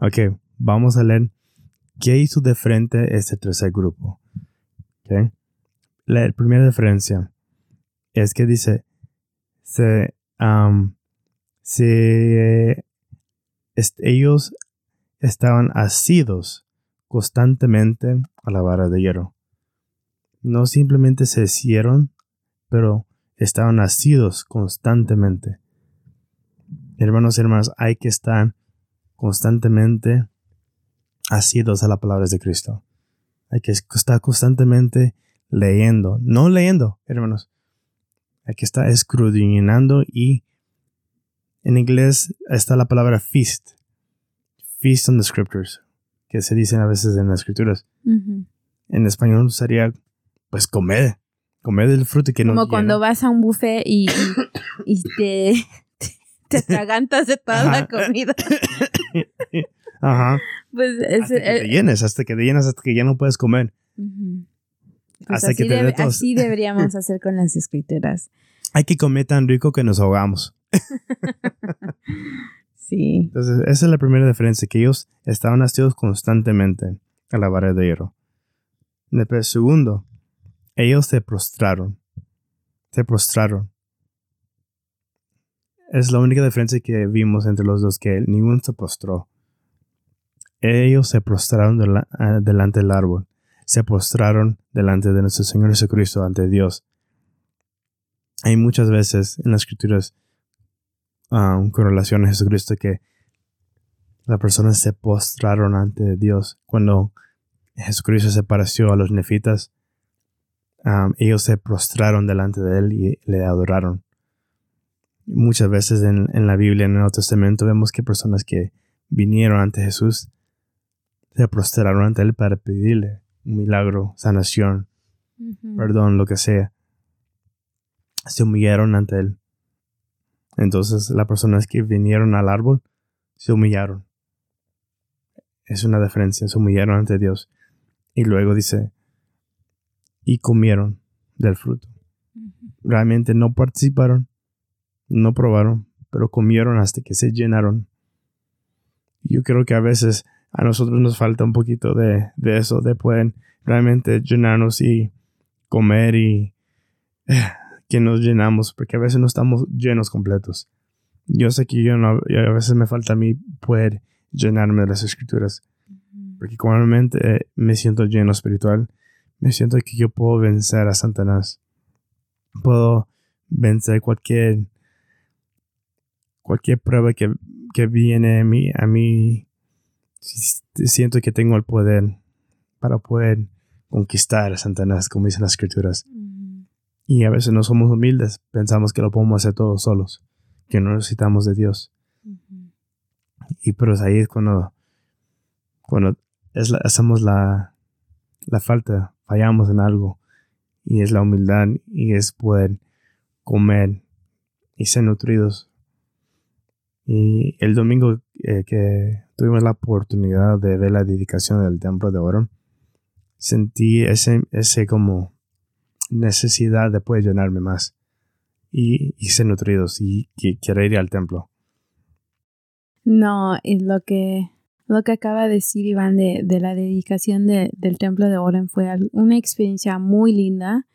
Ok, vamos a leer qué hizo de frente este tercer grupo. Ok, la primera diferencia es que dice, se, am, se, ellos estaban asidos constantemente a la vara de hierro. No simplemente se hicieron, pero estaban asidos constantemente. Hermanos y hermanas, hay que estar constantemente asidos a las palabras de Cristo. Hay que estar constantemente leyendo, no leyendo, hermanos. Hay que estar escudriñando y en inglés está la palabra feast. Feast on the scriptures, que se dicen a veces en las escrituras. Ujú. En español sería, pues, comer. Comer del fruto que no Como cuando llena. vas a un buffet y, y, y te, te atragantas de toda la Ajá. comida. Ajá. Pues es, hasta que te eh, llenes, hasta que te llenas, hasta que ya no puedes comer. ujú. Pues Hasta que así, te debe- tos. así deberíamos hacer con las escrituras. Hay que comer tan rico que nos ahogamos. Entonces, esa es la primera diferencia, que ellos estaban asidos constantemente a la barra de hierro. Después, segundo, ellos se prostraron. Se prostraron. Es la única diferencia que vimos entre los dos, que ninguno se postró. Ellos se prostraron ah, delante del árbol. Se postraron delante de nuestro Señor Jesucristo, ante Dios. Hay muchas veces en las escrituras um, con relación a Jesucristo que las personas se postraron ante Dios. Cuando Jesucristo se pareció a los nefitas, um, ellos se prostraron delante de Él y le adoraron. Muchas veces en, la Biblia, en el Nuevo Testamento, vemos que personas que vinieron ante Jesús se prostraron ante Él para pedirle un milagro, sanación, perdón, lo que sea. Se humillaron ante Él. Entonces las personas que vinieron al árbol se humillaron. Es una diferencia, se humillaron ante Dios. Y luego dice, y comieron del fruto. Realmente no participaron, no probaron, pero comieron hasta que se llenaron. Yo creo que a veces a nosotros nos falta un poquito de, eso, de poder realmente llenarnos y comer y eh, que nos llenamos, porque a veces no estamos llenos completos. Yo sé que yo no, a veces me falta a mí poder llenarme de las escrituras, porque cuando me siento lleno espiritual, me siento que yo puedo vencer a Satanás. Puedo vencer cualquier cualquier prueba que, que viene a mí, a mí siento que tengo el poder para poder conquistar a Satanás, como dicen las escrituras. Y a veces no somos humildes, pensamos que lo podemos hacer todos solos, que no necesitamos de Dios. Y pero ahí es cuando, cuando es hacemos la, la falta, fallamos en algo, y es la humildad, y es poder comer y ser nutridos. Y el domingo eh, que tuvimos la oportunidad de ver la dedicación del templo de oro, sentí ese, ese como necesidad de poder llenarme más y, ser nutridos y, querer ir al templo. No, y lo que, lo que acaba de decir Iván de, la dedicación del templo de Oren fue una experiencia muy linda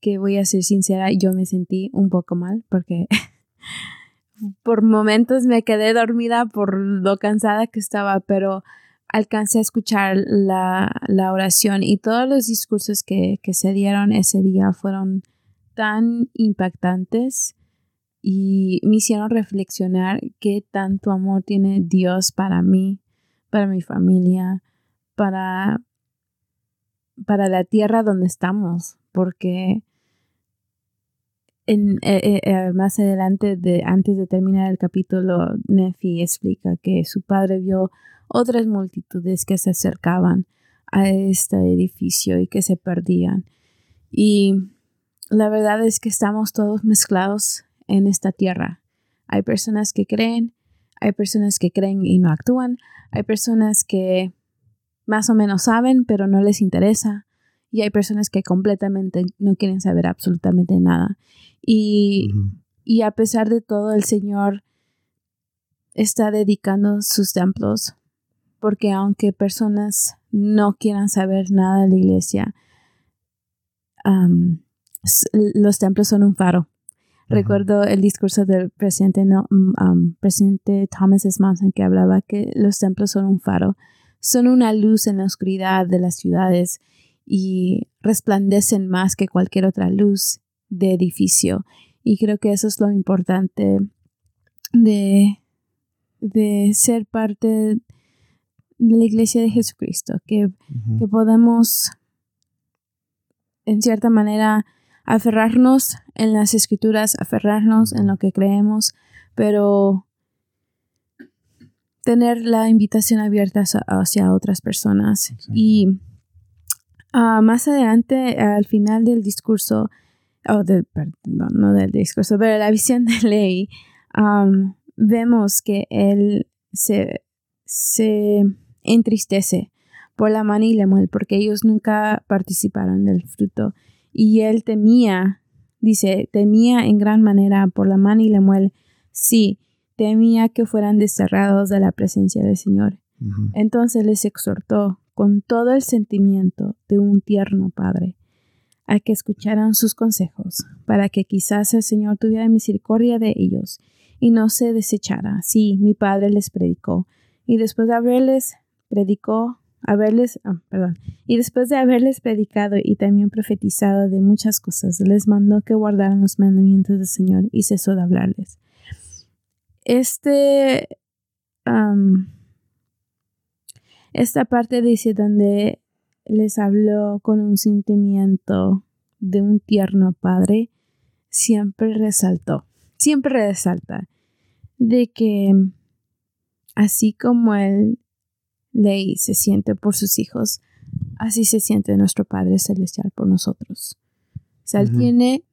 que voy a ser sincera, yo me sentí un poco mal porque por momentos me quedé dormida por lo cansada que estaba, pero alcancé a escuchar la, oración y todos los discursos que, se dieron ese día fueron tan impactantes y me hicieron reflexionar qué tanto amor tiene Dios para mí, para mi familia, para, para la tierra donde estamos, porque en, eh, eh, eh, más adelante, de, antes de terminar el capítulo, Nefi explica que su padre vio otras multitudes que se acercaban a este edificio y que se perdían. Y la verdad es que estamos todos mezclados en esta tierra. Hay personas que creen, hay personas que creen y no actúan, hay personas que más o menos saben pero no les interesa y hay personas que completamente no quieren saber absolutamente nada. Y, y a pesar de todo, el Señor está dedicando sus templos, porque aunque personas no quieran saber nada de la iglesia, los templos son un faro. Recuerdo el discurso del presidente, no, mm, presidente Thomas S. Monson que hablaba que los templos son un faro, son una luz en la oscuridad de las ciudades y resplandecen más que cualquier otra luz de edificio. Y creo que eso es lo importante de, de ser parte de la iglesia de Jesucristo, que, que podemos en cierta manera aferrarnos en las escrituras, aferrarnos en lo que creemos, pero tener la invitación abierta hacia otras personas. Y Ah, más adelante, al final del discurso, oh, perdón, no del discurso, pero la visión de ley, vemos que él se, se entristece por la mano y Lemuel, porque ellos nunca participaron del fruto. Y él temía, dice, temía en gran manera por la mano y Lemuel, sí, temía que fueran desterrados de la presencia del Señor. Entonces les exhortó con todo el sentimiento de un tierno padre. a que escucharan sus consejos, para que quizás el Señor tuviera misericordia de ellos y no se desechara. Sí, mi padre les predicó, y después de haberles predicó, haberles, ah, perdón, y después de haberles predicado y también profetizado de muchas cosas, les mandó que guardaran los mandamientos del Señor y cesó de hablarles. Este, esta parte dice donde les habló con un sentimiento de un tierno padre, siempre resaltó, siempre resalta de que así como él ley se siente por sus hijos, así se siente nuestro Padre Celestial por nosotros. O sea, Él tiene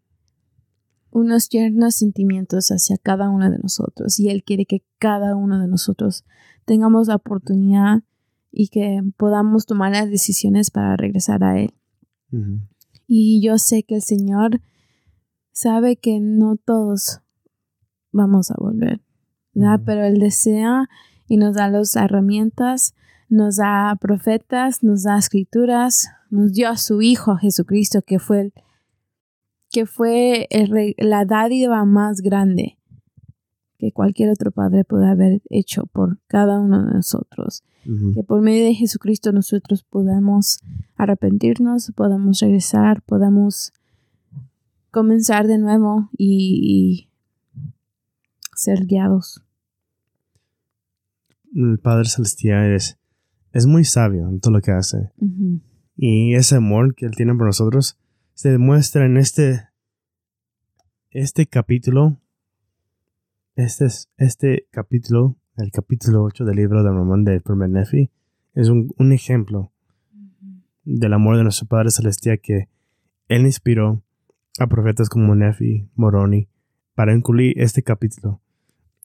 unos tiernos sentimientos hacia cada uno de nosotros y Él quiere que cada uno de nosotros tengamos la oportunidad y que podamos tomar las decisiones para regresar a Él. Y yo sé que el Señor sabe que no todos vamos a volver, ¿verdad? Pero Él desea y nos da las herramientas, nos da profetas, nos da escrituras, nos dio a su Hijo Jesucristo, que fue, que fue la dádiva más grande que cualquier otro padre puede haber hecho por cada uno de nosotros. Que por medio de Jesucristo nosotros podamos arrepentirnos, podamos regresar, podamos comenzar de nuevo y, ser guiados. El Padre Celestial es, es muy sabio en todo lo que hace. Y ese amor que Él tiene por nosotros se demuestra en este, este capítulo este, este capítulo, el capítulo 8 del libro de Ramón de Nefi, es un, ejemplo del amor de nuestro Padre Celestial que Él inspiró a profetas como Nefi, Moroni, para incluir este capítulo.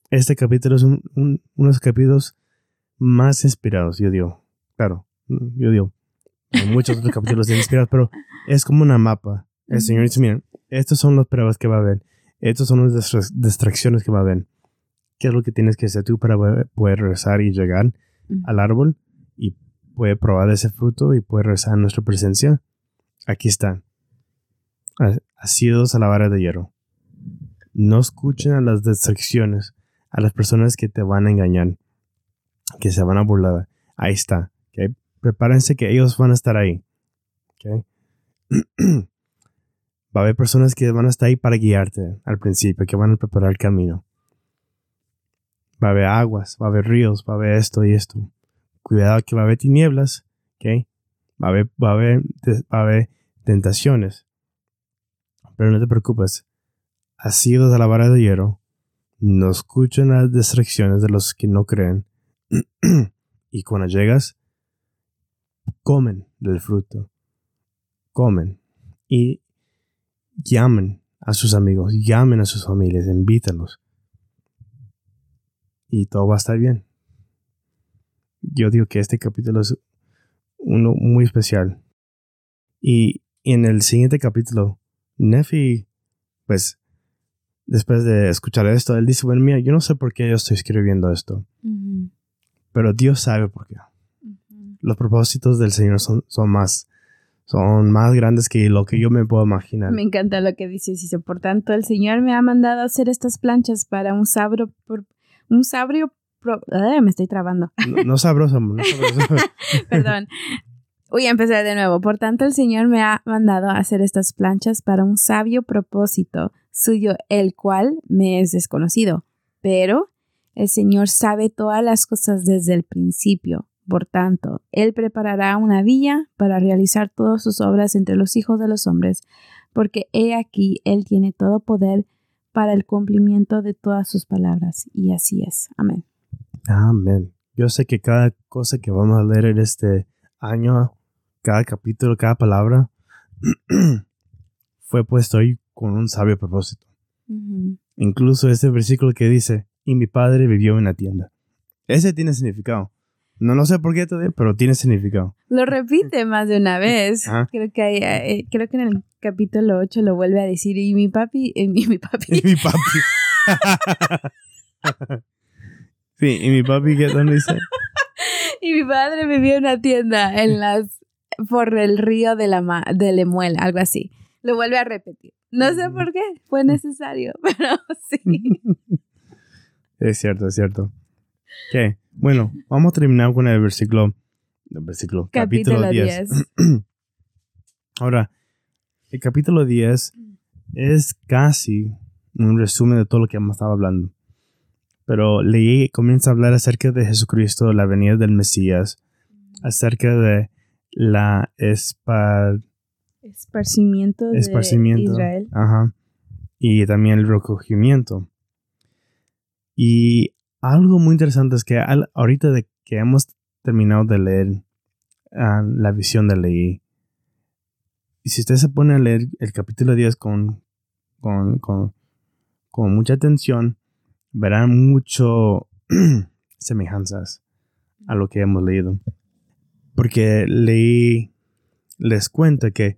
Este capítulo es uno de los capítulos más inspirados, yo digo. Claro, yo digo. Muchos otros capítulos inspirados, pero es como una mapa. El Señor dice, miren, estas son las pruebas que va a haber. Estas son las distracciones que va a haber. ¿Qué es lo que tienes que hacer tú para poder regresar y llegar al árbol y poder probar ese fruto y poder regresar a nuestra presencia? Aquí están. Asidos a la vara de hierro. No escuchen a las distracciones, a las personas que te van a engañar, que se van a burlar. Ahí está. Prepárense que ellos van a estar ahí. Va a haber personas que van a estar ahí para guiarte al principio, que van a preparar el camino. Va a haber aguas, va a haber ríos, va a haber esto y esto. Cuidado que va a haber tinieblas, ¿ok? Va a haber, va a haber, va a haber tentaciones. Pero no te preocupes. Asidos a la vara de hierro, no escuchen las distracciones de los que no creen. y cuando llegas, comen del fruto. Comen. Y llamen a sus amigos, llamen a sus familias, invítalos. Y todo va a estar bien. Yo digo que este capítulo es uno muy especial. Y en el siguiente capítulo, Nefi, pues, después de escuchar esto, él dice, bueno, mira, yo no sé por qué yo estoy escribiendo esto. Pero Dios sabe por qué. Los propósitos del Señor son, son más son más grandes que lo que yo me puedo imaginar. Me encanta lo que dices, dice, por tanto, el Señor me ha mandado a hacer estas planchas para un sabro, por, un sabrio, me estoy trabando. No, sabroso, no sabroso. Perdón. A empezar de nuevo. Por tanto, el Señor me ha mandado a hacer estas planchas para un sabio propósito suyo, el cual me es desconocido. Pero el Señor sabe todas las cosas desde el principio. Por tanto, Él preparará una villa para realizar todas sus obras entre los hijos de los hombres, porque he aquí Él tiene todo poder para el cumplimiento de todas sus palabras. Y así es. Amén. Amén. Yo sé que cada cosa que vamos a leer en este año, cada capítulo, cada palabra, fue puesto ahí con un sabio propósito. Incluso este versículo que dice, y mi padre vivió en una tienda. Ese tiene significado. No, no sé por qué todavía, pero tiene significado. Lo repite más de una vez. Creo que hay, eh, creo que en el capítulo 8 lo vuelve a decir. Y mi papi, y mi papi. Y mi papi. sí, y mi papi, ¿qué dónde dice? y mi padre vivía en una tienda en las por el río de, la ma- de Lemuel, algo así. Lo vuelve a repetir. No sé por qué, fue necesario, pero sí. Es cierto, es cierto. Ok, bueno, vamos a terminar con el versículo. El versículo. Capítulo Capítulo 10. 10. Ahora, el capítulo 10 es casi un resumen de todo lo que hemos estado hablando. Pero leí, comienza a hablar acerca de Jesucristo, la venida del Mesías, acerca de la espar- Esparcimiento de esparcimiento. Israel. Ajá. Y también el recogimiento. Y algo muy interesante es que al- ahorita de que hemos terminado de leer ah, la visión de Leí, y si usted se pone a leer el capítulo 10 con, con, con, con mucha atención, verán mucho semejanzas a lo que hemos leído. Porque leí, les cuenta que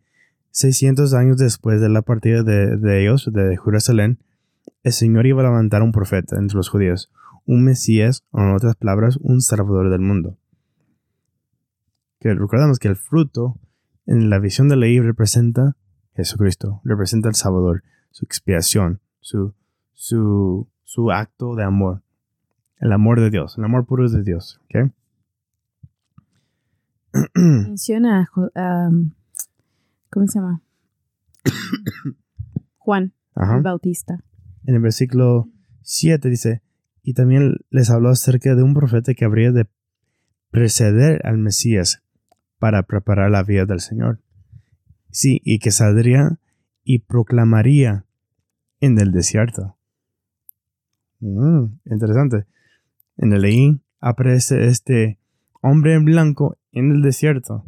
600 años después de la partida de, de ellos, de Jerusalén, el Señor iba a levantar un profeta entre los judíos, un Mesías, o en otras palabras, un Salvador del mundo. Que recordamos que el fruto en la visión de la ley representa Jesucristo, representa el Salvador, su expiación, su, su, su acto de amor, el amor de Dios, el amor puro de Dios. ¿ok? Menciona a ¿Cómo se llama? Juan Ajá. el Bautista. En el versículo 7 dice, y también les habló acerca de un profeta que habría de preceder al Mesías para preparar la vía del Señor. Sí, y que saldría y proclamaría en el desierto. Mm, interesante. En el leí aparece este hombre en blanco en el desierto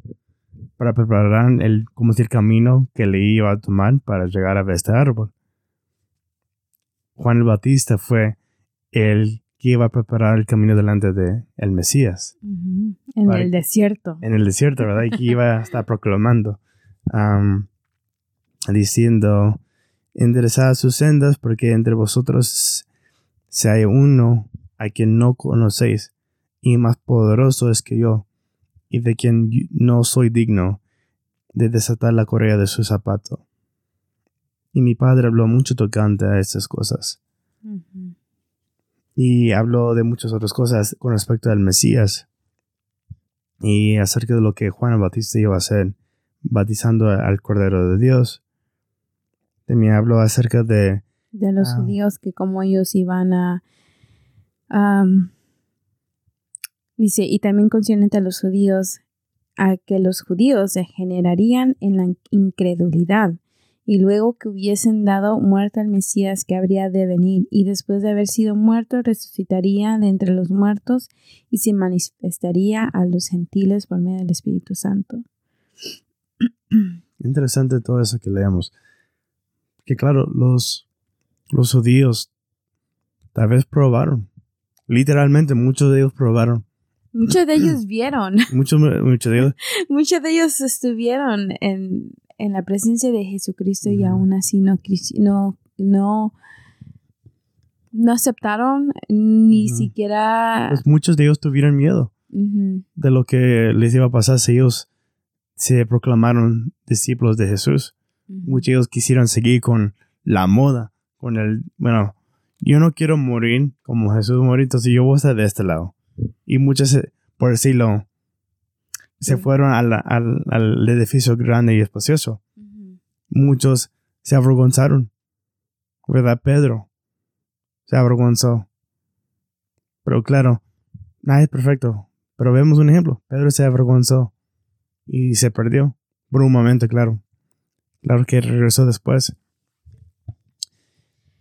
para preparar el, como el camino que le iba a tomar para llegar a este árbol. Juan el Bautista fue el que iba a preparar el camino delante de el Mesías En Para- el desierto. en el desierto, ¿verdad? Y que iba a estar proclamando, am, diciendo, enderezad sus sendas porque entre vosotros se hay uno a quien no conocéis y más poderoso es que yo y de quien no soy digno de desatar la correa de su zapato. Y mi padre habló mucho tocante a estas cosas. Y habló de muchas otras cosas con respecto al Mesías y acerca de lo que Juan el Bautista iba a hacer, bautizando al Cordero de Dios. También habló acerca de De los Ah. judíos que como ellos iban a... dice, y también consciente a los judíos a que los judíos degenerarían en la incredulidad y luego que hubiesen dado muerte al Mesías que habría de venir y después de haber sido muerto resucitaría de entre los muertos y se manifestaría a los gentiles por medio del Espíritu Santo. interesante todo eso que leemos. Que claro, los, los judíos tal vez probaron. Literalmente muchos de ellos probaron. Muchos de ellos vieron, Muchos, muchos de ellos muchos de ellos estuvieron en, en la presencia de Jesucristo y aún así no, no, no, no aceptaron ni siquiera... pues muchos de ellos tuvieron miedo de lo que les iba a pasar si ellos se proclamaron discípulos de Jesús. muchos de ellos quisieron seguir con la moda, con el, bueno, yo no quiero morir como Jesús murió, entonces yo voy a estar de este lado. Y muchos, eh, por decirlo, se fueron al, al, al edificio grande y espacioso. Muchos se avergonzaron, ¿verdad? Pedro se avergonzó. Pero claro, nadie es perfecto. Pero vemos un ejemplo. Pedro se avergonzó y se perdió por un momento, claro. Claro que regresó después.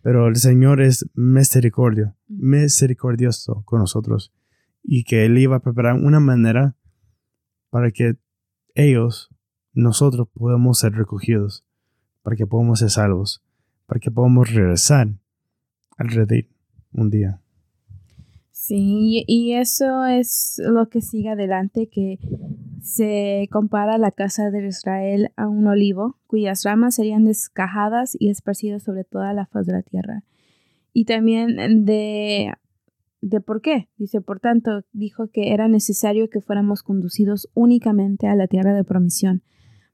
Pero el Señor es misericordio, misericordioso con nosotros. Y que Él iba a preparar una manera para que ellos, nosotros, podamos ser recogidos, para que podamos ser salvos, para que podamos regresar al redil un día. Sí, y eso es lo que sigue adelante, que se compara la casa de Israel a un olivo, cuyas ramas serían descajadas y esparcidas sobre toda la faz de la tierra. Y también de de por qué. Dice, por tanto, dijo que era necesario que fuéramos conducidos únicamente a la tierra de promisión,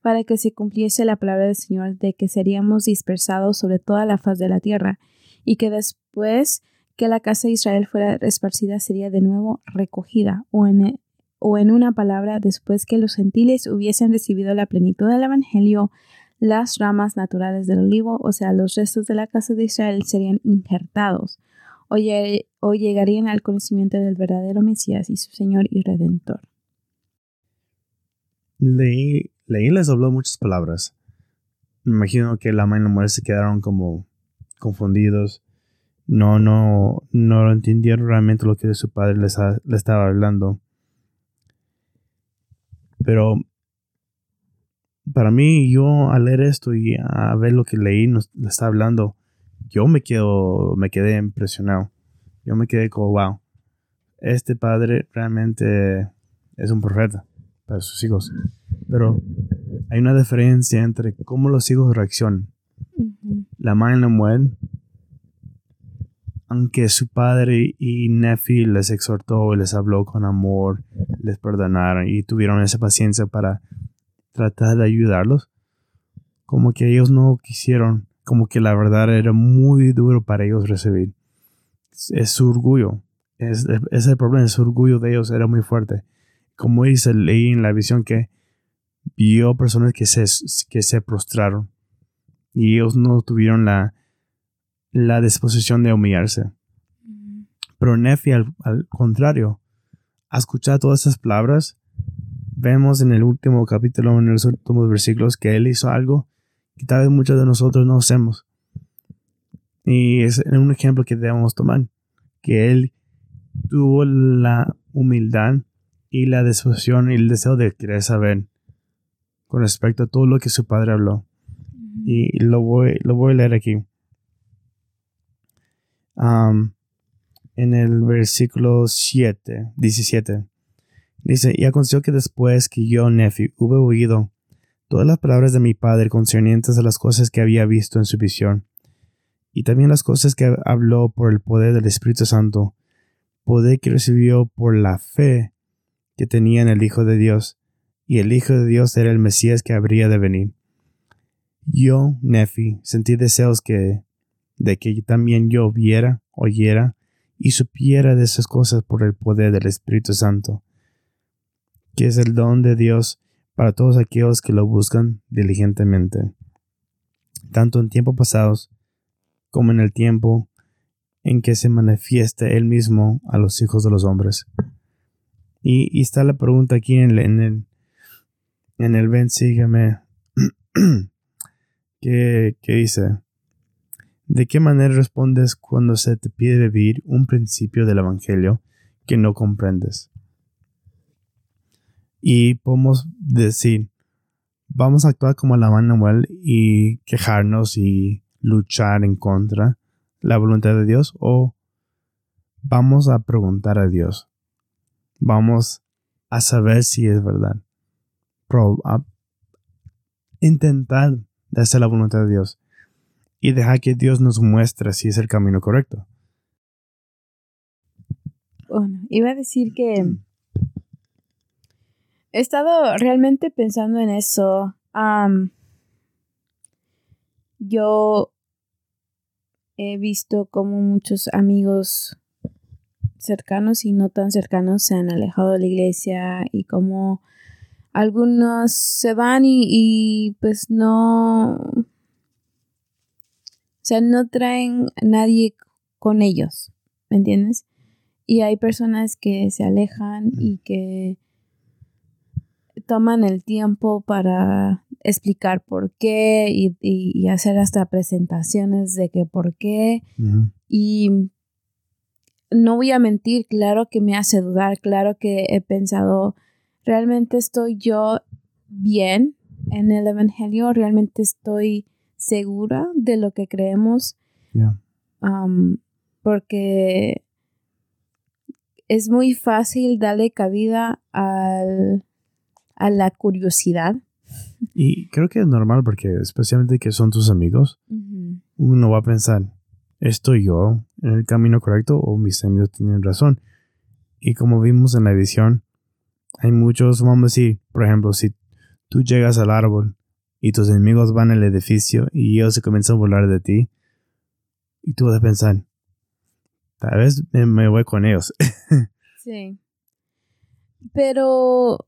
para que se cumpliese la palabra del Señor de que seríamos dispersados sobre toda la faz de la tierra, y que después que la casa de Israel fuera esparcida sería de nuevo recogida, o en, o en una palabra, después que los gentiles hubiesen recibido la plenitud del Evangelio, las ramas naturales del olivo, o sea, los restos de la casa de Israel, serían injertados o, llegarían al conocimiento del verdadero Mesías y su Señor y Redentor. Leí, leí les habló muchas palabras. Me imagino que la madre y la mujer se quedaron como confundidos. No, no, no entendieron realmente lo que su padre les, estaba hablando. Pero para mí, yo al leer esto y a ver lo que leí, nos está hablando, yo me quedo, me quedé impresionado. Yo me quedé como, wow, este padre realmente es un profeta para sus hijos. Pero hay una diferencia entre cómo los hijos reaccionan. La madre la mujer, aunque su padre y Nefi les exhortó y les habló con amor, les perdonaron y tuvieron esa paciencia para tratar de ayudarlos, como que ellos no quisieron como que la verdad era muy duro para ellos recibir. Es, su orgullo, es, es, el problema, su orgullo de ellos era muy fuerte. Como dice, leí en la visión que vio personas que se, que se prostraron y ellos no tuvieron la, la disposición de humillarse. Pero Nefi, al, al contrario, a escuchar todas esas palabras, vemos en el último capítulo, en los últimos versículos, que él hizo algo que tal vez muchos de nosotros no hacemos. Y es un ejemplo que debemos tomar, que él tuvo la humildad y la disposición y el deseo de querer saber con respecto a todo lo que su padre habló. Y lo voy, lo voy a leer aquí. en el versículo 7, 17. Dice, y aconteció que después que yo, Nefi, hube oído todas las palabras de mi padre concernientes a las cosas que había visto en su visión, y también las cosas que habló por el poder del Espíritu Santo, poder que recibió por la fe que tenía en el Hijo de Dios, y el Hijo de Dios era el Mesías que habría de venir. Yo, Nefi, sentí deseos que de que también yo viera, oyera y supiera de esas cosas por el poder del Espíritu Santo, que es el don de Dios para todos aquellos que lo buscan diligentemente, tanto en tiempos pasados como en el tiempo en que se manifieste Él mismo a los hijos de los hombres. Y, está la pregunta aquí en, el, en el ven, sígueme, que, dice, ¿de qué manera respondes cuando se te pide vivir un principio del Evangelio que no comprendes? y podemos decir, vamos a actuar como la Manuel y quejarnos y luchar en contra la voluntad de Dios o vamos a preguntar a Dios. Vamos a saber si es verdad. intentar de hacer la voluntad de Dios y dejar que Dios nos muestre si es el camino correcto. Bueno, iba a decir que He estado realmente pensando en eso. yo he visto como muchos amigos cercanos y no tan cercanos se han alejado de la iglesia y como algunos se van y, pues no, o sea, no traen nadie con ellos, ¿me entiendes? Y hay personas que se alejan y que toman el tiempo para explicar por qué y, hacer hasta presentaciones de que por qué. Y no voy a mentir, claro que me hace dudar, claro que he pensado, ¿realmente estoy yo bien en el Evangelio? ¿Realmente estoy segura de lo que creemos? porque es muy fácil darle cabida al a la curiosidad. Y creo que es normal porque especialmente que son tus amigos, uno va a pensar, ¿estoy yo en el camino correcto o mis amigos tienen razón. Y como vimos en la visión, hay muchos, vamos a decir, por ejemplo, si tú llegas al árbol y tus enemigos van al edificio y ellos se comienzan a burlar de ti, y tú vas a pensar, tal vez me, voy con ellos. sí. Pero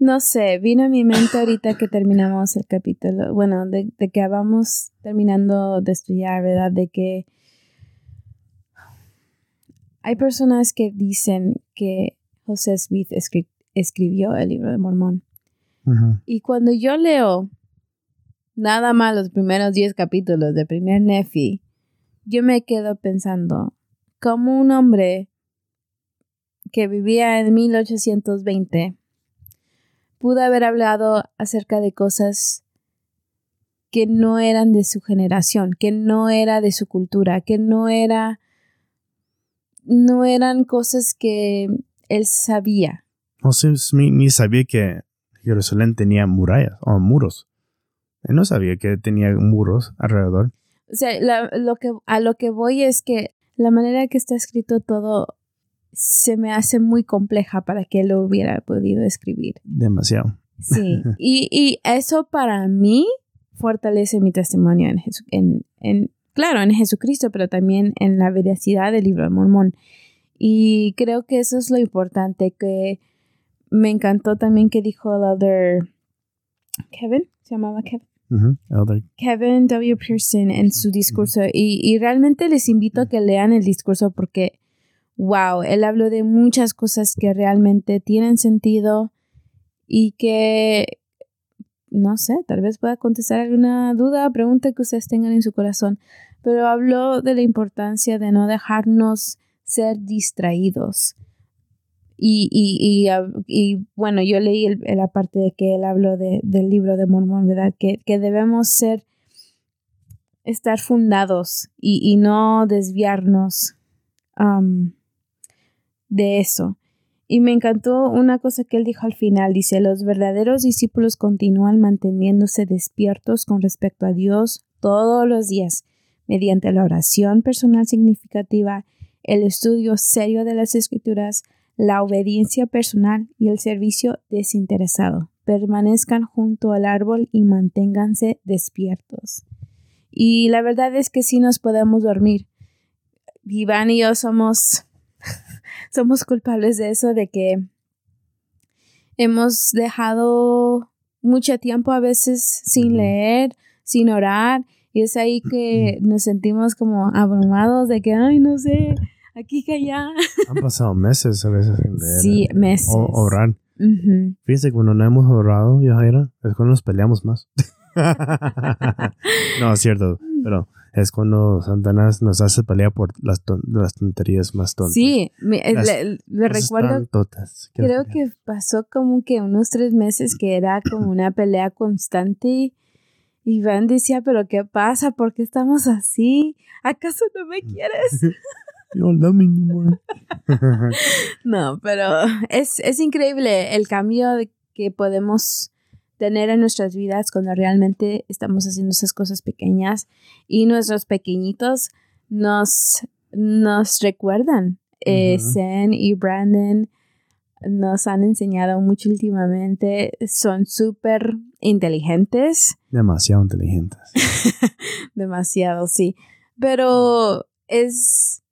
no sé, vino a mi mente ahorita que terminamos el capítulo, bueno, de, de, que vamos terminando de estudiar, ¿verdad? De que hay personas que dicen que José Smith escribió el libro de Mormón. Y cuando yo leo nada más los primeros 10 capítulos de primer Nefi, yo me quedo pensando, como un hombre que vivía en 1820 pudo haber hablado acerca de cosas que no eran de su generación, que no era de su cultura, que no era no eran cosas que él sabía. José Smith ni sabía que Jerusalén tenía murallas o muros. Él no sabía que tenía muros alrededor. O sea, lo que, a lo que voy es que la manera que está escrito todo se me hace muy compleja para que él lo hubiera podido escribir. Demasiado. Sí, y, y eso para mí fortalece mi testimonio en, en, en, claro, en Jesucristo, pero también en la veracidad del libro de Mormón. Y creo que eso es lo importante, que me encantó también que dijo el elder Kevin, se llamaba Kevin. Kevin W. Pearson en su discurso y, y, realmente les invito a que lean el discurso porque, wow, él habló de muchas cosas que realmente tienen sentido y que no sé, tal vez pueda contestar alguna duda, pregunta que ustedes tengan en su corazón, pero habló de la importancia de no dejarnos ser distraídos. Y, y, y, bueno, yo leí la parte de que él habló de, del libro de Mormón, ¿verdad? Que, que debemos ser, estar fundados y, no desviarnos de eso. Y me encantó una cosa que él dijo al final. Dice, los verdaderos discípulos continúan manteniéndose despiertos con respecto a Dios todos los días, mediante la oración personal significativa, el estudio serio de las escrituras, la obediencia personal y el servicio desinteresado. Permanezcan junto al árbol y manténganse despiertos. Y la verdad es que sí nos podemos dormir. Iván y yo somos somos culpables de eso, de que hemos dejado mucho tiempo a veces sin leer, sin orar, y es ahí que nos sentimos como abrumados de que, ay, no sé, aquí que allá. Han pasado meses a veces sin leer. Sí, meses. O orar. Fíjense que cuando no hemos orado, Yajaira, es cuando nos peleamos más. no, es cierto, pero es cuando Satanás nos hace pelear por las, las tonterías más tontas. Sí, me, eh, recuerdo. Creo que pasó como que unos tres meses que era como una pelea constante. Y Iván decía, pero ¿qué pasa? ¿Por qué estamos así? ¿Acaso no me quieres? You love me anymore. no, pero es, es increíble el cambio que podemos tener en nuestras vidas cuando realmente estamos haciendo esas cosas pequeñas y nuestros pequeñitos nos, nos recuerdan. Eh, y Brandon nos han enseñado mucho últimamente, son súper inteligentes. Demasiado inteligentes. Demasiado, sí. Pero es,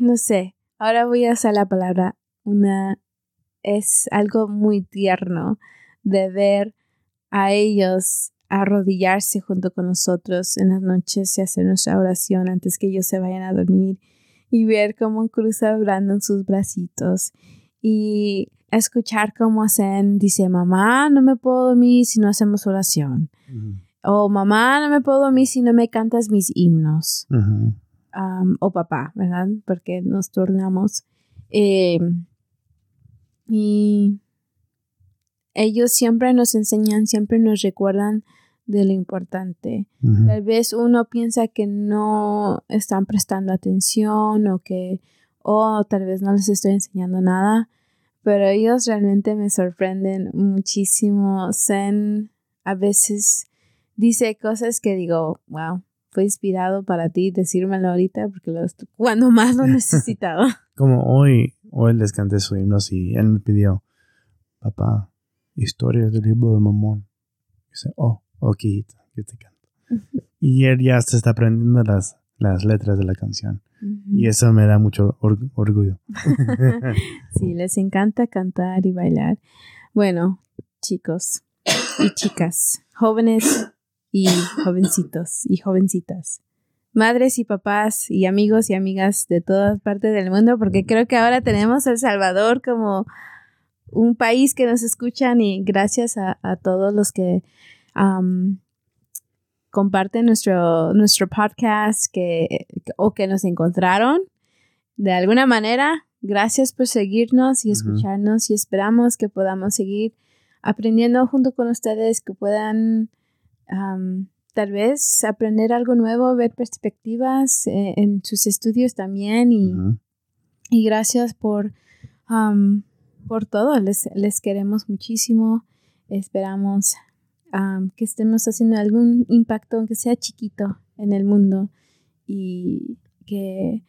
no sé, ahora voy a usar la palabra, una, es algo muy tierno de ver a ellos arrodillarse junto con nosotros en las noches y hacer nuestra oración antes que ellos se vayan a dormir y ver cómo cruza Brandon sus bracitos y escuchar cómo hacen, dice, mamá, no me puedo dormir si no hacemos oración. O mamá, no me puedo dormir si no me cantas mis himnos. o papá, ¿verdad? Porque nos turnamos. Eh, y ellos siempre nos enseñan, siempre nos recuerdan de lo importante. Tal vez uno piensa que no están prestando atención o que, oh, tal vez no les estoy enseñando nada, pero ellos realmente me sorprenden muchísimo. Zen a veces dice cosas que digo, wow, fue inspirado para ti decírmelo ahorita porque lo, cuando más lo necesitaba. Como hoy, hoy les canté su himno y él me pidió, papá, historia del libro de Mamón. Dice, oh, ok, yo te canto. y él ya se está aprendiendo las, las letras de la canción. Y eso me da mucho orgullo. sí, les encanta cantar y bailar. Bueno, chicos y chicas, jóvenes y jovencitos y jovencitas, madres y papás y amigos y amigas de todas partes del mundo, porque creo que ahora tenemos El Salvador como un país que nos escuchan y gracias a, todos los que comparten nuestro, nuestro podcast que, o que nos encontraron de alguna manera. Gracias por seguirnos y escucharnos y esperamos que podamos seguir aprendiendo junto con ustedes, que puedan tal vez aprender algo nuevo, ver perspectivas eh, en sus estudios también y, y gracias por, por todo. Les, les queremos muchísimo. Esperamos que estemos haciendo algún impacto, aunque sea chiquito, en el mundo y que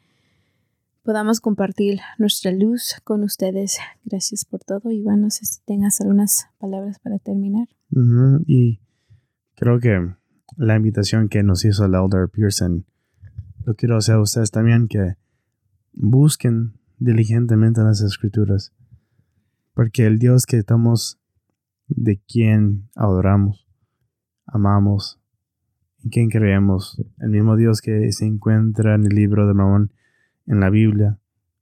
podamos compartir nuestra luz con ustedes. Gracias por todo. Iván, no sé si tengas algunas palabras para terminar. Y creo que la invitación que nos hizo el Elder Pearson, lo quiero hacer a ustedes también, que busquen diligentemente las escrituras. Porque el Dios que estamos de quien adoramos, amamos, en quien creemos, el mismo Dios que se encuentra en el libro de Mamón, en la Biblia,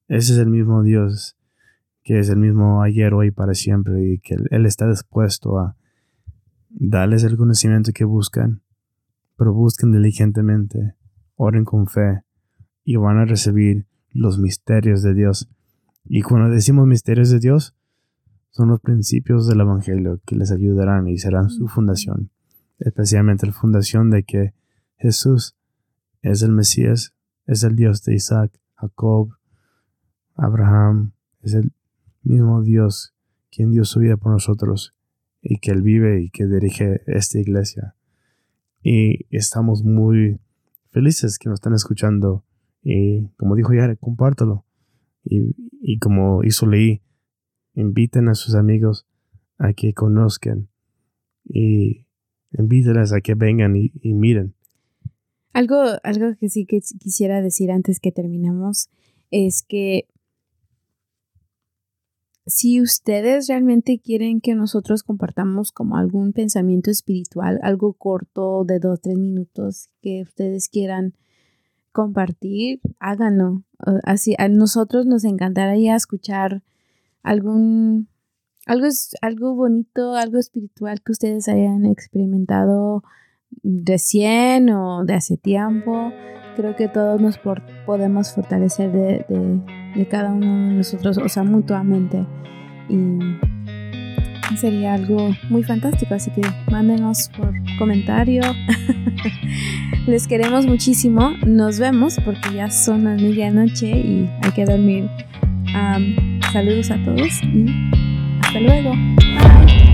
ese es el mismo Dios que es el mismo ayer, hoy, para siempre, y que Él está dispuesto a darles el conocimiento que buscan, pero busquen diligentemente, oren con fe, y van a recibir los misterios de Dios. Y cuando decimos misterios de Dios, son los principios del Evangelio que les ayudarán y serán su fundación, especialmente la fundación de que Jesús es el Mesías, es el Dios de Isaac, Jacob, Abraham, es el mismo Dios quien dio su vida por nosotros y que Él vive y que dirige esta iglesia. Y estamos muy felices que nos están escuchando y como dijo Yare, compártelo. Y, y como hizo Leí, inviten a sus amigos a que conozcan y invítenlas a que vengan y, miren. Algo, algo que sí que quisiera decir antes que terminamos es que si ustedes realmente quieren que nosotros compartamos como algún pensamiento espiritual, algo corto de dos, tres minutos que ustedes quieran compartir, háganlo. Así, a nosotros nos encantaría escuchar algún algo, algo bonito, algo espiritual que ustedes hayan experimentado recién o de hace tiempo. Creo que todos nos podemos fortalecer de, cada uno de nosotros, o sea, mutuamente. Y sería algo muy fantástico, así que mándenos por comentario. Les queremos muchísimo. Nos vemos porque ya son las medianoche y hay que dormir. Saludos a todos y hasta luego. Bye.